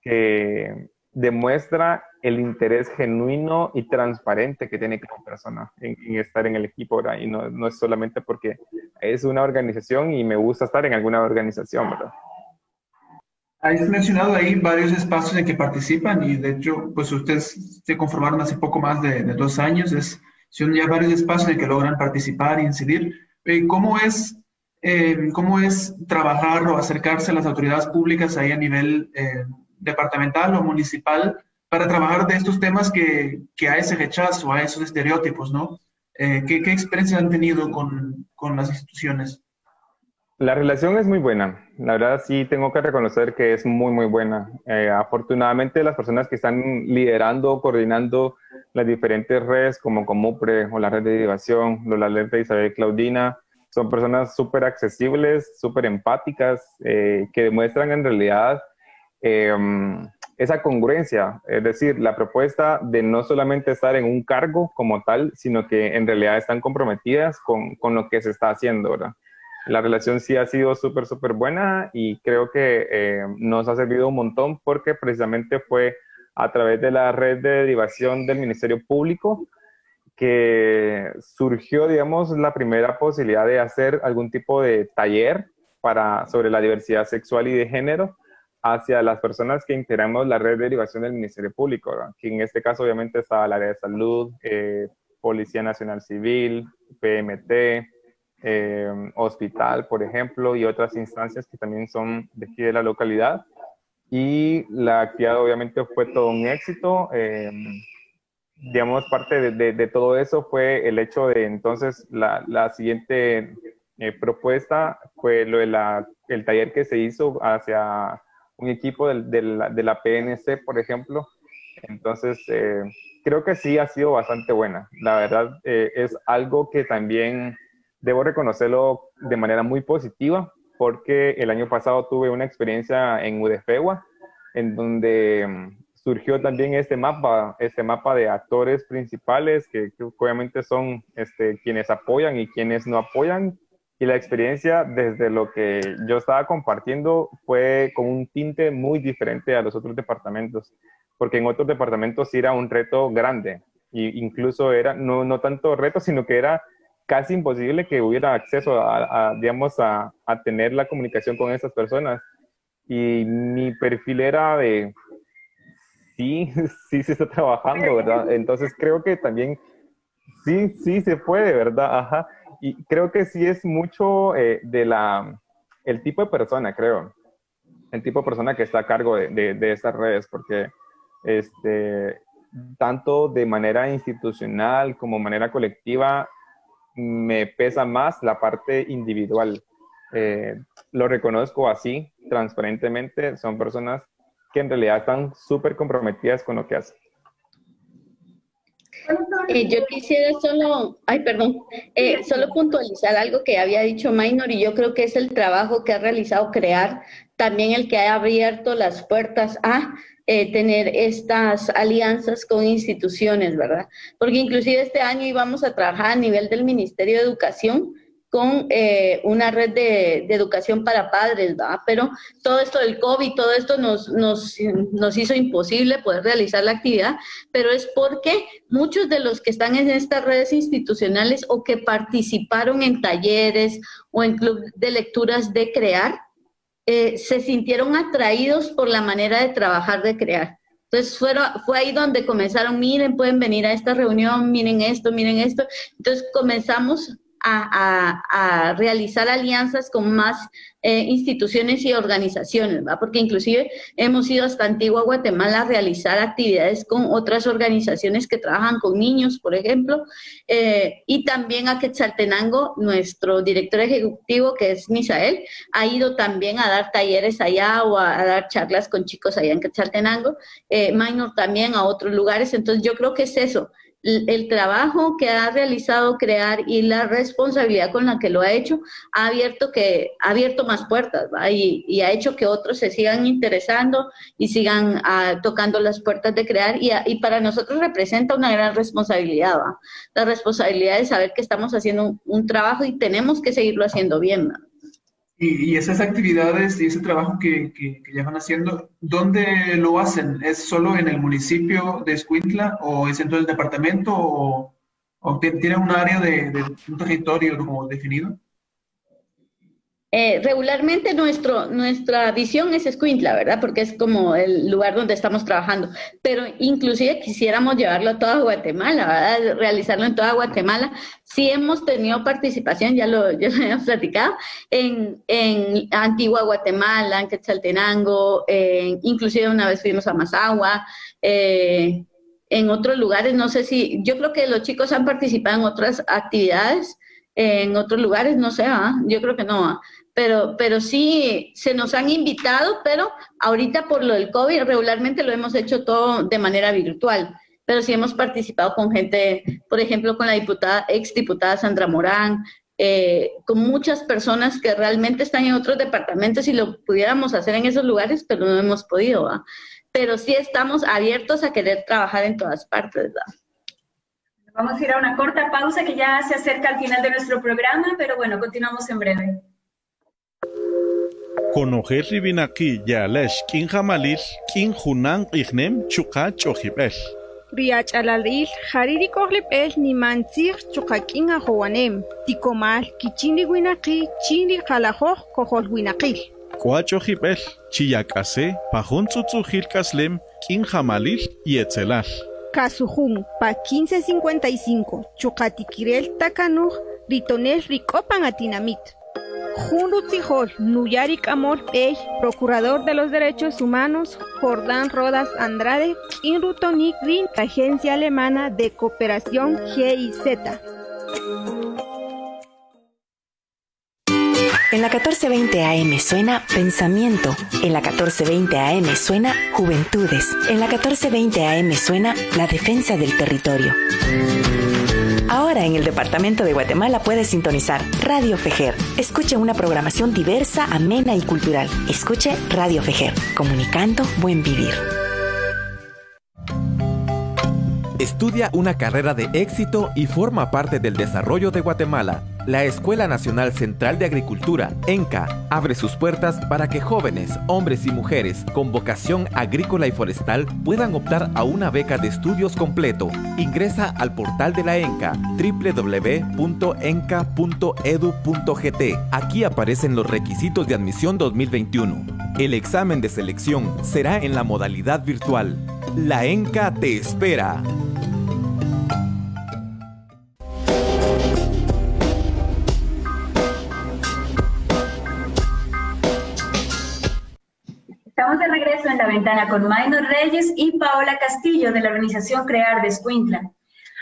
Speaker 6: que demuestra el interés genuino y transparente que tiene cada persona en, estar en el equipo, ¿verdad? Y no, no, es solamente porque es una organización y me gusta estar en alguna organización, ¿verdad?
Speaker 3: Has mencionado ahí varios espacios en que participan y de hecho, pues ustedes se conformaron hace poco más de, dos años, es, son ya varios espacios en que logran participar e incidir. Eh, ¿Cómo es, eh, ¿Cómo es trabajar o acercarse a las autoridades públicas ahí a nivel eh, departamental o municipal para trabajar de estos temas que, que a ese rechazo, a esos estereotipos, ¿no? Eh, ¿qué, ¿qué, experiencia han tenido con, con, las instituciones?
Speaker 6: La relación es muy buena. La verdad sí tengo que reconocer que es muy, muy buena. Eh, afortunadamente las personas que están liderando, coordinando las diferentes redes como Comupre o la red de derivación, la red de Isabel Claudina, son personas súper accesibles, súper empáticas, eh, que demuestran en realidad esa congruencia, es decir, la propuesta de no solamente estar en un cargo como tal, sino que en realidad están comprometidas con, con lo que se está haciendo, ¿verdad? La relación sí ha sido súper, súper buena y creo que eh, nos ha servido un montón porque precisamente fue a través de la red de derivación del Ministerio Público que surgió, digamos, la primera posibilidad de hacer algún tipo de taller para, sobre la diversidad sexual y de género hacia las personas que integramos la red de derivación del Ministerio Público, que en este caso obviamente estaba el área de salud, eh, Policía Nacional Civil, PMT, eh, hospital, por ejemplo, y otras instancias que también son de aquí de la localidad. Y la actividad obviamente fue todo un éxito. Eh, digamos, parte de, todo eso fue el hecho de entonces la, siguiente propuesta fue lo de la, el taller que se hizo hacia un equipo de, la, de PNC, por ejemplo. Entonces, eh, creo que sí ha sido bastante buena. La verdad, eh, es algo que también debo reconocerlo de manera muy positiva, porque el año pasado tuve una experiencia en Udefegua, en donde mm, surgió también este mapa, este mapa de actores principales que, que obviamente son este, quienes apoyan y quienes no apoyan y la experiencia desde lo que yo estaba compartiendo fue con un tinte muy diferente a los otros departamentos, porque en otros departamentos sí era un reto grande, e incluso era no, no tanto reto, sino que era casi imposible que hubiera acceso a, digamos, a, a, tener la comunicación con esas personas. Y mi perfil era de, sí, sí se está trabajando, ¿verdad? Entonces creo que también, sí, sí se puede, ¿verdad? Ajá y creo que sí es mucho eh, de la, el tipo de persona, creo. El tipo de persona que está a cargo de, de, estas redes, porque este, tanto de manera institucional como manera colectiva, me pesa más la parte individual. Eh, lo reconozco así, transparentemente, son personas que en realidad están súper comprometidas con lo que hacen.
Speaker 5: Eh, yo quisiera solo, ay, perdón, eh, solo puntualizar algo que había dicho Maynor y yo creo que es el trabajo que ha realizado Crear, también el que ha abierto las puertas a eh, tener estas alianzas con instituciones, ¿verdad? Porque inclusive este año íbamos a trabajar a nivel del Ministerio de Educación con eh, una red de, educación para padres, ¿verdad? Pero todo esto del COVID, todo esto nos, nos, nos hizo imposible poder realizar la actividad, pero es porque muchos de los que están en estas redes institucionales o que participaron en talleres o en club de lecturas de crear, eh, se sintieron atraídos por la manera de trabajar de crear. Entonces fueron, fue ahí donde comenzaron, miren, pueden venir a esta reunión, miren esto, miren esto. Entonces comenzamos a, realizar alianzas con más eh, instituciones y organizaciones, ¿va? porque inclusive hemos ido hasta Antigua Guatemala a realizar actividades con otras organizaciones que trabajan con niños, por ejemplo, eh, y también a Quetzaltenango, nuestro director ejecutivo, que es Misael, ha ido también a dar talleres allá o a, dar charlas con chicos allá en Quetzaltenango, eh, Minor también a otros lugares, entonces yo creo que es eso, el trabajo que ha realizado crear y la responsabilidad con la que lo ha hecho ha abierto que ha abierto más puertas y, ha hecho que otros se sigan interesando y sigan ah, tocando las puertas de crear y, y, para nosotros representa una gran responsabilidad la responsabilidad de saber que estamos haciendo un, trabajo y tenemos que seguirlo haciendo bien
Speaker 3: y, esas actividades y ese trabajo que, que, ya van haciendo, ¿dónde lo hacen? ¿Es solo en el municipio de Escuintla o es en todo el departamento o, o tienen un área de, de un territorio como definido?
Speaker 5: Eh, regularmente nuestro, nuestra visión es Escuintla, ¿verdad? Porque es como el lugar donde estamos trabajando. Pero inclusive quisiéramos llevarlo a toda Guatemala, ¿verdad? Realizarlo en toda Guatemala. Sí hemos tenido participación, ya lo, ya lo hemos platicado, en, en Antigua Guatemala, en Quetzaltenango, inclusive una vez fuimos a Mazagua, eh, en otros lugares, no sé si, yo creo que los chicos han participado en otras actividades, en otros lugares, no sé, ¿ah? yo creo que no, pero, pero sí se nos han invitado, pero ahorita por lo del COVID regularmente lo hemos hecho todo de manera virtual. Pero sí hemos participado con gente, por ejemplo, con la diputada, ex diputada Sandra Morán, eh, con muchas personas que realmente están en otros departamentos y lo pudiéramos hacer en esos lugares, pero no hemos podido. Pero sí estamos abiertos a querer trabajar en todas partes.
Speaker 4: Vamos a ir a una corta pausa que ya se acerca al final de nuestro programa, pero bueno, continuamos en breve.
Speaker 11: Conocer ribinaki yalash kin jamalir kin junan ignem chuka chohibel.
Speaker 12: Riachalal hariri kohlipel ni mantzir chukakin a joanem. Tikomal kichini winaki chini kalajoj kohol winakil.
Speaker 11: Cuachojipel, Chiyacase, Pajuntzutzujilcaslem, Kinjamalil y Etzelal.
Speaker 12: Kasujun, pa 1555, Chucatiquirel Tacanuj, Ritonel Ricopan Atinamit. Junrutzijol, Nuyarik Amor Pey, Procurador de los Derechos Humanos, Jordán Rodas Andrade, Inrutonik Rin, Agencia Alemana de Cooperación GIZ.
Speaker 13: En la 1420 AM suena Pensamiento. En la 1420 AM suena Juventudes. En la 1420 AM suena La Defensa del Territorio. Ahora en el Departamento de Guatemala puedes sintonizar Radio Fejer. Escuche una programación diversa, amena y cultural. Escuche Radio Fejer, comunicando buen vivir.
Speaker 7: Estudia una carrera de éxito y forma parte del desarrollo de Guatemala. La Escuela Nacional Central de Agricultura, ENCA, abre sus puertas para que jóvenes, hombres y mujeres con vocación agrícola y forestal puedan optar a una beca de estudios completo. Ingresa al portal de la ENCA, www.enca.edu.gt. Aquí aparecen los requisitos de admisión 2021. El examen de selección será en la modalidad virtual. La ENCA te espera.
Speaker 4: Ventana con Maynor Reyes y Paola Castillo de la organización Crear de Escuintla.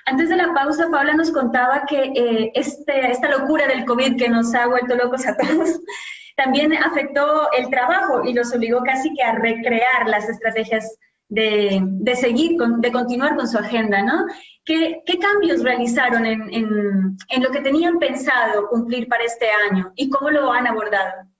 Speaker 4: Antes de la pausa, Paola nos contaba que eh, este, esta locura del COVID que nos ha vuelto locos a todos también afectó el trabajo y los obligó casi que a recrear las estrategias de, de seguir, con, de continuar con su agenda, ¿no? ¿Qué, qué cambios realizaron en, en, en lo que tenían pensado cumplir para este año y cómo lo han abordado?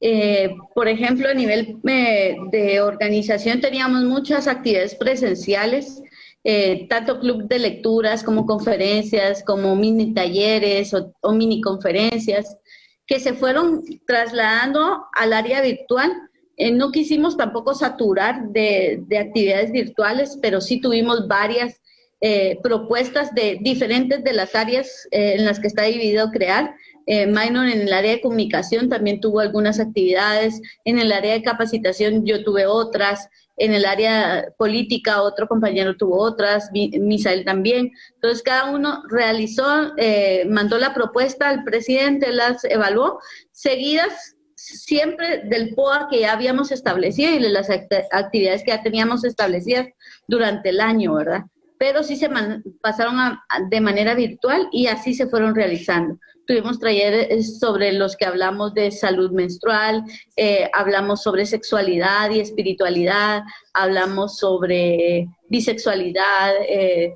Speaker 5: Eh, por ejemplo, a nivel eh, de organización teníamos muchas actividades presenciales, eh, tanto club de lecturas como conferencias, como mini talleres o, mini conferencias, que se fueron trasladando al área virtual. Eh, no quisimos tampoco saturar de, de, actividades virtuales, pero sí tuvimos varias eh, propuestas de diferentes de las áreas en las que está dividido CREAR eh, Minor en el área de comunicación también tuvo algunas actividades, en el área de capacitación yo tuve otras, en el área política otro compañero tuvo otras, Misael también. Entonces cada uno realizó, eh, mandó la propuesta al presidente, las evaluó, seguidas siempre del POA que ya habíamos establecido y de las actividades que ya teníamos establecidas durante el año, ¿verdad? Pero sí se pasaron de manera virtual y así se fueron realizando tuvimos talleres sobre los que hablamos de salud menstrual, eh, hablamos sobre sexualidad y espiritualidad, hablamos sobre bisexualidad. Eh,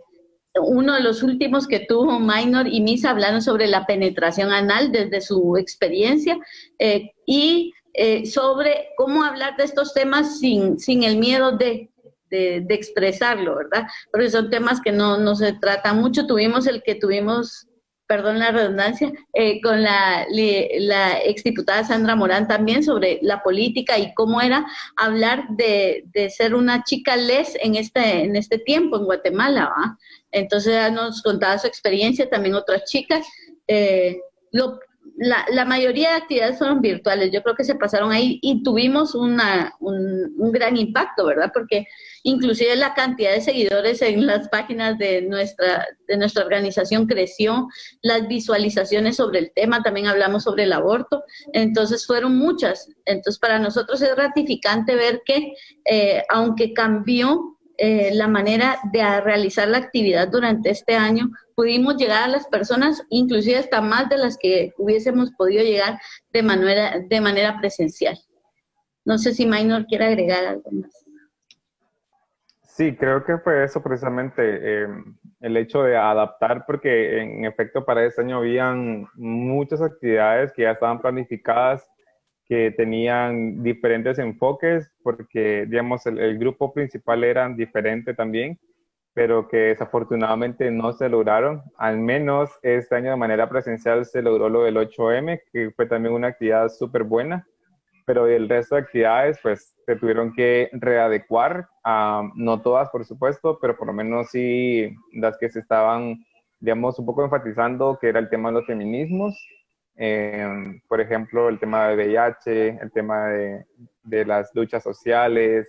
Speaker 5: uno de los últimos que tuvo Minor y Misa hablaron sobre la penetración anal desde su experiencia eh, y eh, sobre cómo hablar de estos temas sin, sin el miedo de, de, expresarlo, ¿verdad? Porque son temas que no, no se tratan mucho. Tuvimos el que tuvimos perdón la redundancia, eh, con la, la exdiputada Sandra Morán también sobre la política y cómo era hablar de, de ser una chica les en este, en este tiempo en Guatemala. ¿va? Entonces nos contaba su experiencia, también otras chicas. Eh, lo, la, la, mayoría de actividades fueron virtuales, yo creo que se pasaron ahí y tuvimos una, un, un gran impacto, ¿verdad? Porque inclusive la cantidad de seguidores en las páginas de nuestra, de nuestra organización creció, las visualizaciones sobre el tema, también hablamos sobre el aborto, entonces fueron muchas. Entonces para nosotros es gratificante ver que eh, aunque cambió eh, la manera de realizar la actividad durante este año, pudimos llegar a las personas, inclusive hasta más de las que hubiésemos podido llegar de manera, de manera presencial. No sé si Minor quiere agregar algo más.
Speaker 6: Sí, creo que fue eso precisamente, eh, el hecho de adaptar, porque en efecto para este año habían muchas actividades que ya estaban planificadas, que tenían diferentes enfoques, porque digamos el, el grupo principal era diferente también, pero que desafortunadamente no se lograron. Al menos este año de manera presencial se logró lo del 8M, que fue también una actividad súper buena pero el resto de actividades pues se tuvieron que readecuar, uh, no todas por supuesto, pero por lo menos sí las que se estaban, digamos, un poco enfatizando, que era el tema de los feminismos, Em, por ejemplo, el tema de VIH, el tema de, de las luchas sociales,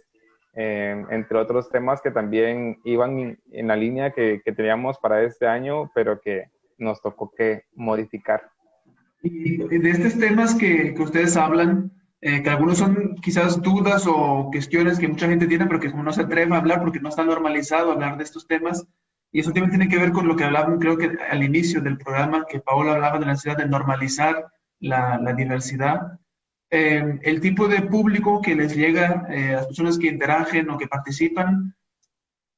Speaker 6: em, entre otros temas que también iban en la línea que, que, teníamos para este año, pero que nos tocó que modificar.
Speaker 3: Y de estos temas que, que ustedes hablan, eh, que algunos son quizás dudas o cuestiones que mucha gente tiene, pero que no se atreve a hablar porque no está normalizado hablar de estos temas, y eso también tiene que ver con lo que hablaban, creo que al inicio del programa, que Paola hablaba de la necesidad de normalizar la, la diversidad. Eh, el tipo de público que les llega, eh, las personas que interagen o que participan,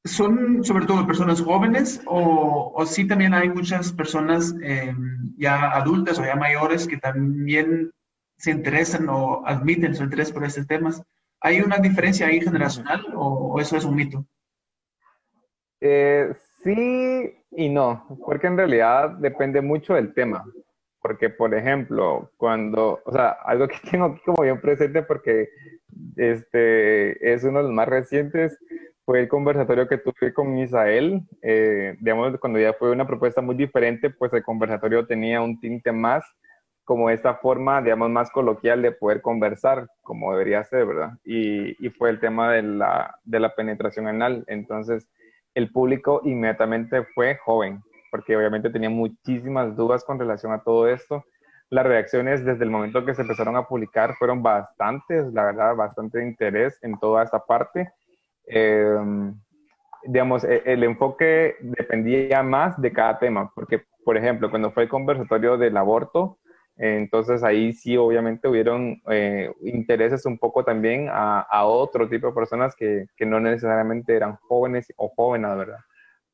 Speaker 3: son sobre todo personas jóvenes o, o sí también hay muchas personas eh, ya adultas o ya mayores que también se interesan o admiten su interés por estos temas. ¿Hay una diferencia ahí generacional o, eso es un mito?
Speaker 6: Eh, Sí y no, porque en realidad depende mucho del tema. Porque, por ejemplo, cuando, o sea, algo que tengo aquí como bien presente porque este es uno de los más recientes, fue el conversatorio que tuve con Misael. Eh, digamos, cuando ya fue una propuesta muy diferente, pues el conversatorio tenía un tinte más como esta forma, digamos, más coloquial de poder conversar, como debería ser, ¿verdad? Y, y fue el tema de la, de la penetración anal. Entonces, el público inmediatamente fue joven, porque obviamente tenía muchísimas dudas con relación a todo esto. Las reacciones desde el momento que se empezaron a publicar fueron bastantes, la verdad, bastante interés en toda esta parte. Em, digamos, e, el enfoque dependía más de cada tema, porque, por ejemplo, cuando fue el conversatorio del aborto, entonces ahí sí, obviamente, hubieron eh, intereses un poco también a, a, otro tipo de personas que, que, no necesariamente eran jóvenes o jóvenes, ¿verdad?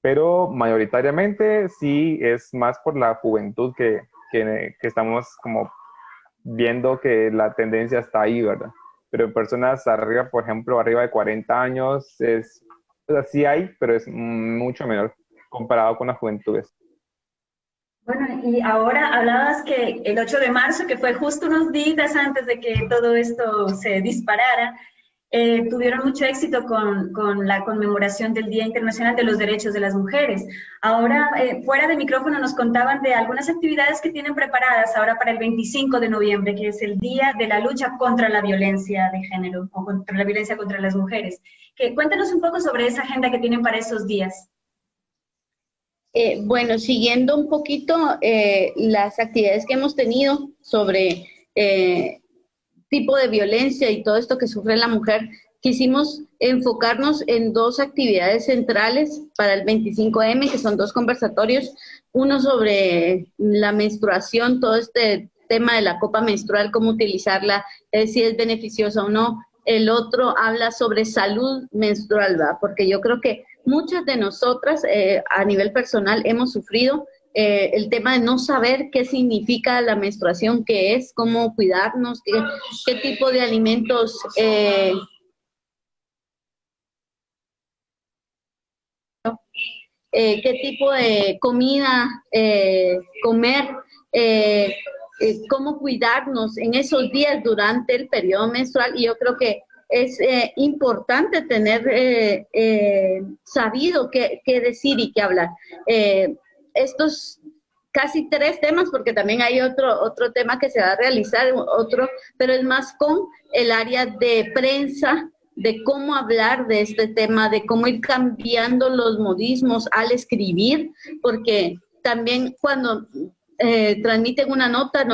Speaker 6: Pero mayoritariamente sí es más por la juventud que, que, que estamos como viendo que la tendencia está ahí, ¿verdad? Pero personas arriba, por ejemplo, arriba de 40 años, es, o sea, sí hay, pero es mucho menor comparado con las juventudes.
Speaker 4: Bueno, y ahora hablabas que el 8 de marzo, que fue justo unos días antes de que todo esto se disparara, eh, tuvieron mucho éxito con, la conmemoración del Día Internacional de los Derechos de las Mujeres. Ahora, eh, fuera de micrófono, nos contaban de algunas actividades que tienen preparadas ahora para el 25 de noviembre, que es el Día de la Lucha contra la Violencia de Género o contra la violencia contra las mujeres. Que, cuéntanos un poco sobre esa agenda que tienen para esos días.
Speaker 5: Eh, bueno, siguiendo un poquito eh, las actividades que hemos tenido sobre eh, tipo de violencia y todo esto que sufre la mujer, quisimos enfocarnos en dos actividades centrales para el 25M, que son dos conversatorios, uno sobre la menstruación, todo este tema de la copa menstrual, cómo utilizarla, si es beneficiosa o no. El otro habla sobre salud menstrual, ¿verdad? Porque yo creo que muchas de nosotras eh, a nivel personal hemos sufrido eh, el tema de no saber qué significa la menstruación, qué es, cómo cuidarnos, qué, tipo de alimentos eh, eh, qué tipo de comida eh, comer, cómo cuidarnos en esos días durante el periodo menstrual. Y yo creo que es eh, importante tener eh, eh, sabido qué, qué, decir y qué hablar. estos casi tres temas, porque también hay otro, otro tema que se va a realizar, otro, pero es más con el área de prensa, de cómo hablar de este tema, de cómo ir cambiando los modismos al escribir, porque también cuando transmiten una nota,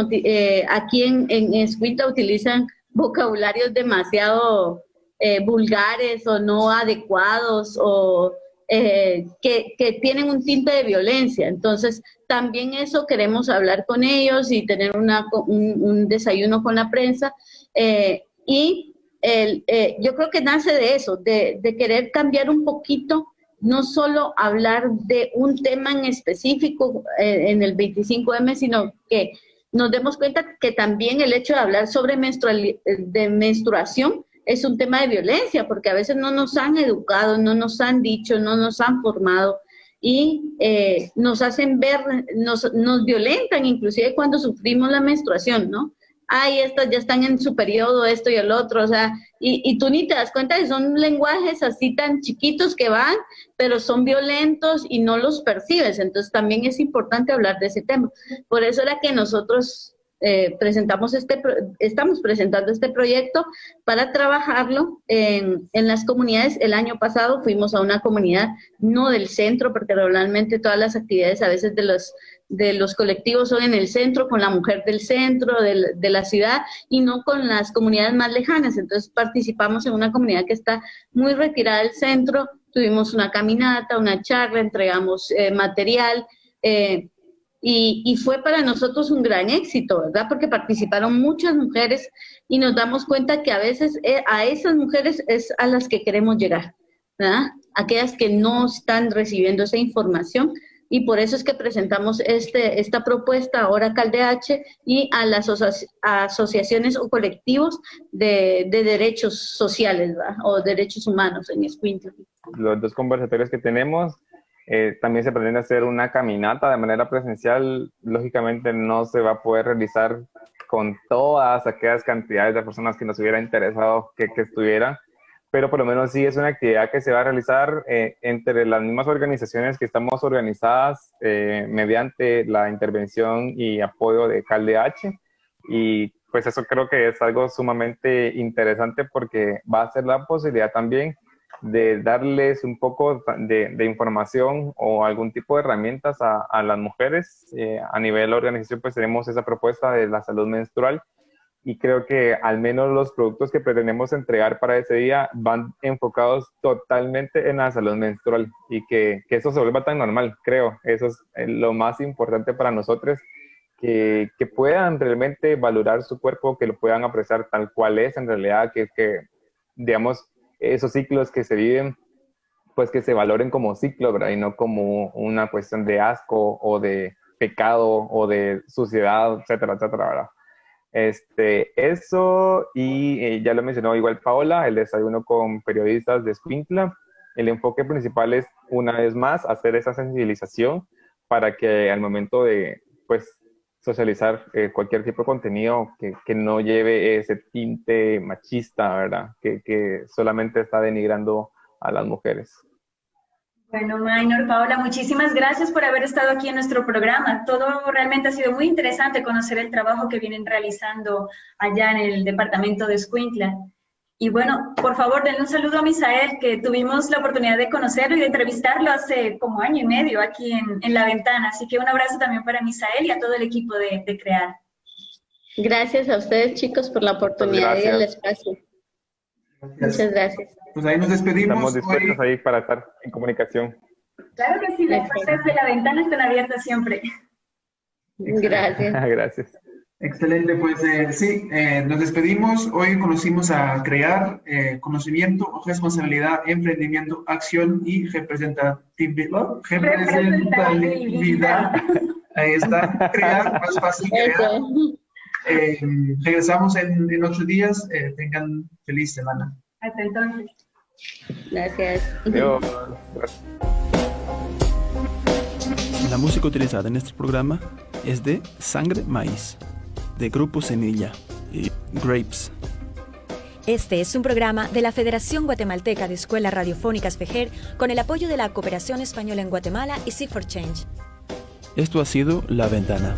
Speaker 5: aquí en, en Escuinta utilizan vocabularios demasiado eh, vulgares o no adecuados o eh, que, tienen un tinte de violencia. Entonces, también eso queremos hablar con ellos y tener una, un, un, desayuno con la prensa. Eh, y el, eh, yo creo que nace de eso, de, de querer cambiar un poquito no solo hablar de un tema en específico en el 25M, sino que nos demos cuenta que también el hecho de hablar sobre de menstruación es un tema de violencia, porque a veces no nos han educado, no nos han dicho, no nos han formado y eh, nos hacen ver, nos, nos violentan inclusive cuando sufrimos la menstruación, ¿no? Ay, estas ya están en su periodo, esto y el otro, o sea, y, y, tú ni te das cuenta que son lenguajes así tan chiquitos que van, pero son violentos y no los percibes, entonces también es importante hablar de ese tema. Por eso era que nosotros eh, presentamos este, estamos presentando este proyecto para trabajarlo en, en, las comunidades. El año pasado fuimos a una comunidad, no del centro, porque normalmente todas las actividades a veces de los, de los colectivos son en el centro, con la mujer del centro, de, de la ciudad, y no con las comunidades más lejanas. Entonces participamos en una comunidad que está muy retirada del centro, tuvimos una caminata, una charla, entregamos eh, material. Eh, y, fue para nosotros un gran éxito, ¿verdad? Porque participaron muchas mujeres y nos damos cuenta que a veces eh, a esas mujeres es a las que queremos llegar, ¿verdad? Aquellas que no están recibiendo esa información y por eso es que presentamos este, esta propuesta ahora CalDH y a las asociaciones o colectivos de, derechos sociales ¿verdad? o derechos humanos en Escuintla.
Speaker 6: Los dos conversatorios que tenemos eh, también se pretende hacer una caminata de manera presencial. Lógicamente no se va a poder realizar con todas aquellas cantidades de personas que nos hubiera interesado que, que estuvieran, pero por lo menos sí es una actividad que se va a realizar eh, entre las mismas organizaciones que estamos organizadas eh, mediante la intervención y apoyo de CalDH. Y pues eso creo que es algo sumamente interesante porque va a ser la posibilidad también de darles un poco de, información o algún tipo de herramientas a, las mujeres. Eh, a nivel organización, pues tenemos esa propuesta de la salud menstrual y creo que al menos los productos que pretendemos entregar para ese día van enfocados totalmente en la salud menstrual y que, que eso se vuelva tan normal, creo. Eso es eh, lo más importante para nosotros. Que, que, puedan realmente valorar su cuerpo, que lo puedan apreciar tal cual es en realidad, que, que digamos, esos ciclos que se viven, pues que se valoren como ciclo, ¿verdad? Y no como una cuestión de asco o de pecado o de suciedad, etcétera, etcétera, ¿verdad? Este, eso, y eh, ya lo mencionó igual Paola, el desayuno con periodistas de Squinkla. El enfoque principal es, una vez más, hacer esa sensibilización para que al momento de, pues, socializar eh, cualquier tipo de contenido que, que, no lleve ese tinte machista, ¿verdad? Que, que, solamente está denigrando a las mujeres.
Speaker 4: Bueno, Maynor, Paola, muchísimas gracias por haber estado aquí en nuestro programa. Todo realmente ha sido muy interesante conocer el trabajo que vienen realizando allá en el departamento de Escuintla. Y bueno, por favor, denle un saludo a Misael, que tuvimos la oportunidad de conocerlo y de entrevistarlo hace como año y medio aquí en, en La Ventana. Así que un abrazo también para Misael y a todo el equipo de, de Crear.
Speaker 5: Gracias a ustedes, chicos, por la oportunidad y el espacio. Muchas gracias.
Speaker 3: Pues ahí nos despedimos.
Speaker 6: Estamos dispuestos ahí para estar en comunicación.
Speaker 4: Claro que sí, las puertas de La Ventana están abiertas siempre.
Speaker 5: Gracias.
Speaker 6: gracias.
Speaker 3: Excelente, pues eh, sí, eh, nos despedimos. Hoy conocimos a crear eh, conocimiento, responsabilidad, emprendimiento, acción y representatividad. Representatividad. Ahí está, crear, más fácil crear. regresamos en, en, ocho días. tengan feliz semana.
Speaker 4: Hasta entonces.
Speaker 5: Gracias.
Speaker 2: La música utilizada en este programa es de Sangre Maíz de Grupo Semilla y Grapes.
Speaker 1: Este es un programa de la Federación Guatemalteca de Escuelas Radiofónicas FEJER con el apoyo de la Cooperación Española en Guatemala y Sea for Change.
Speaker 2: Esto ha sido La Ventana.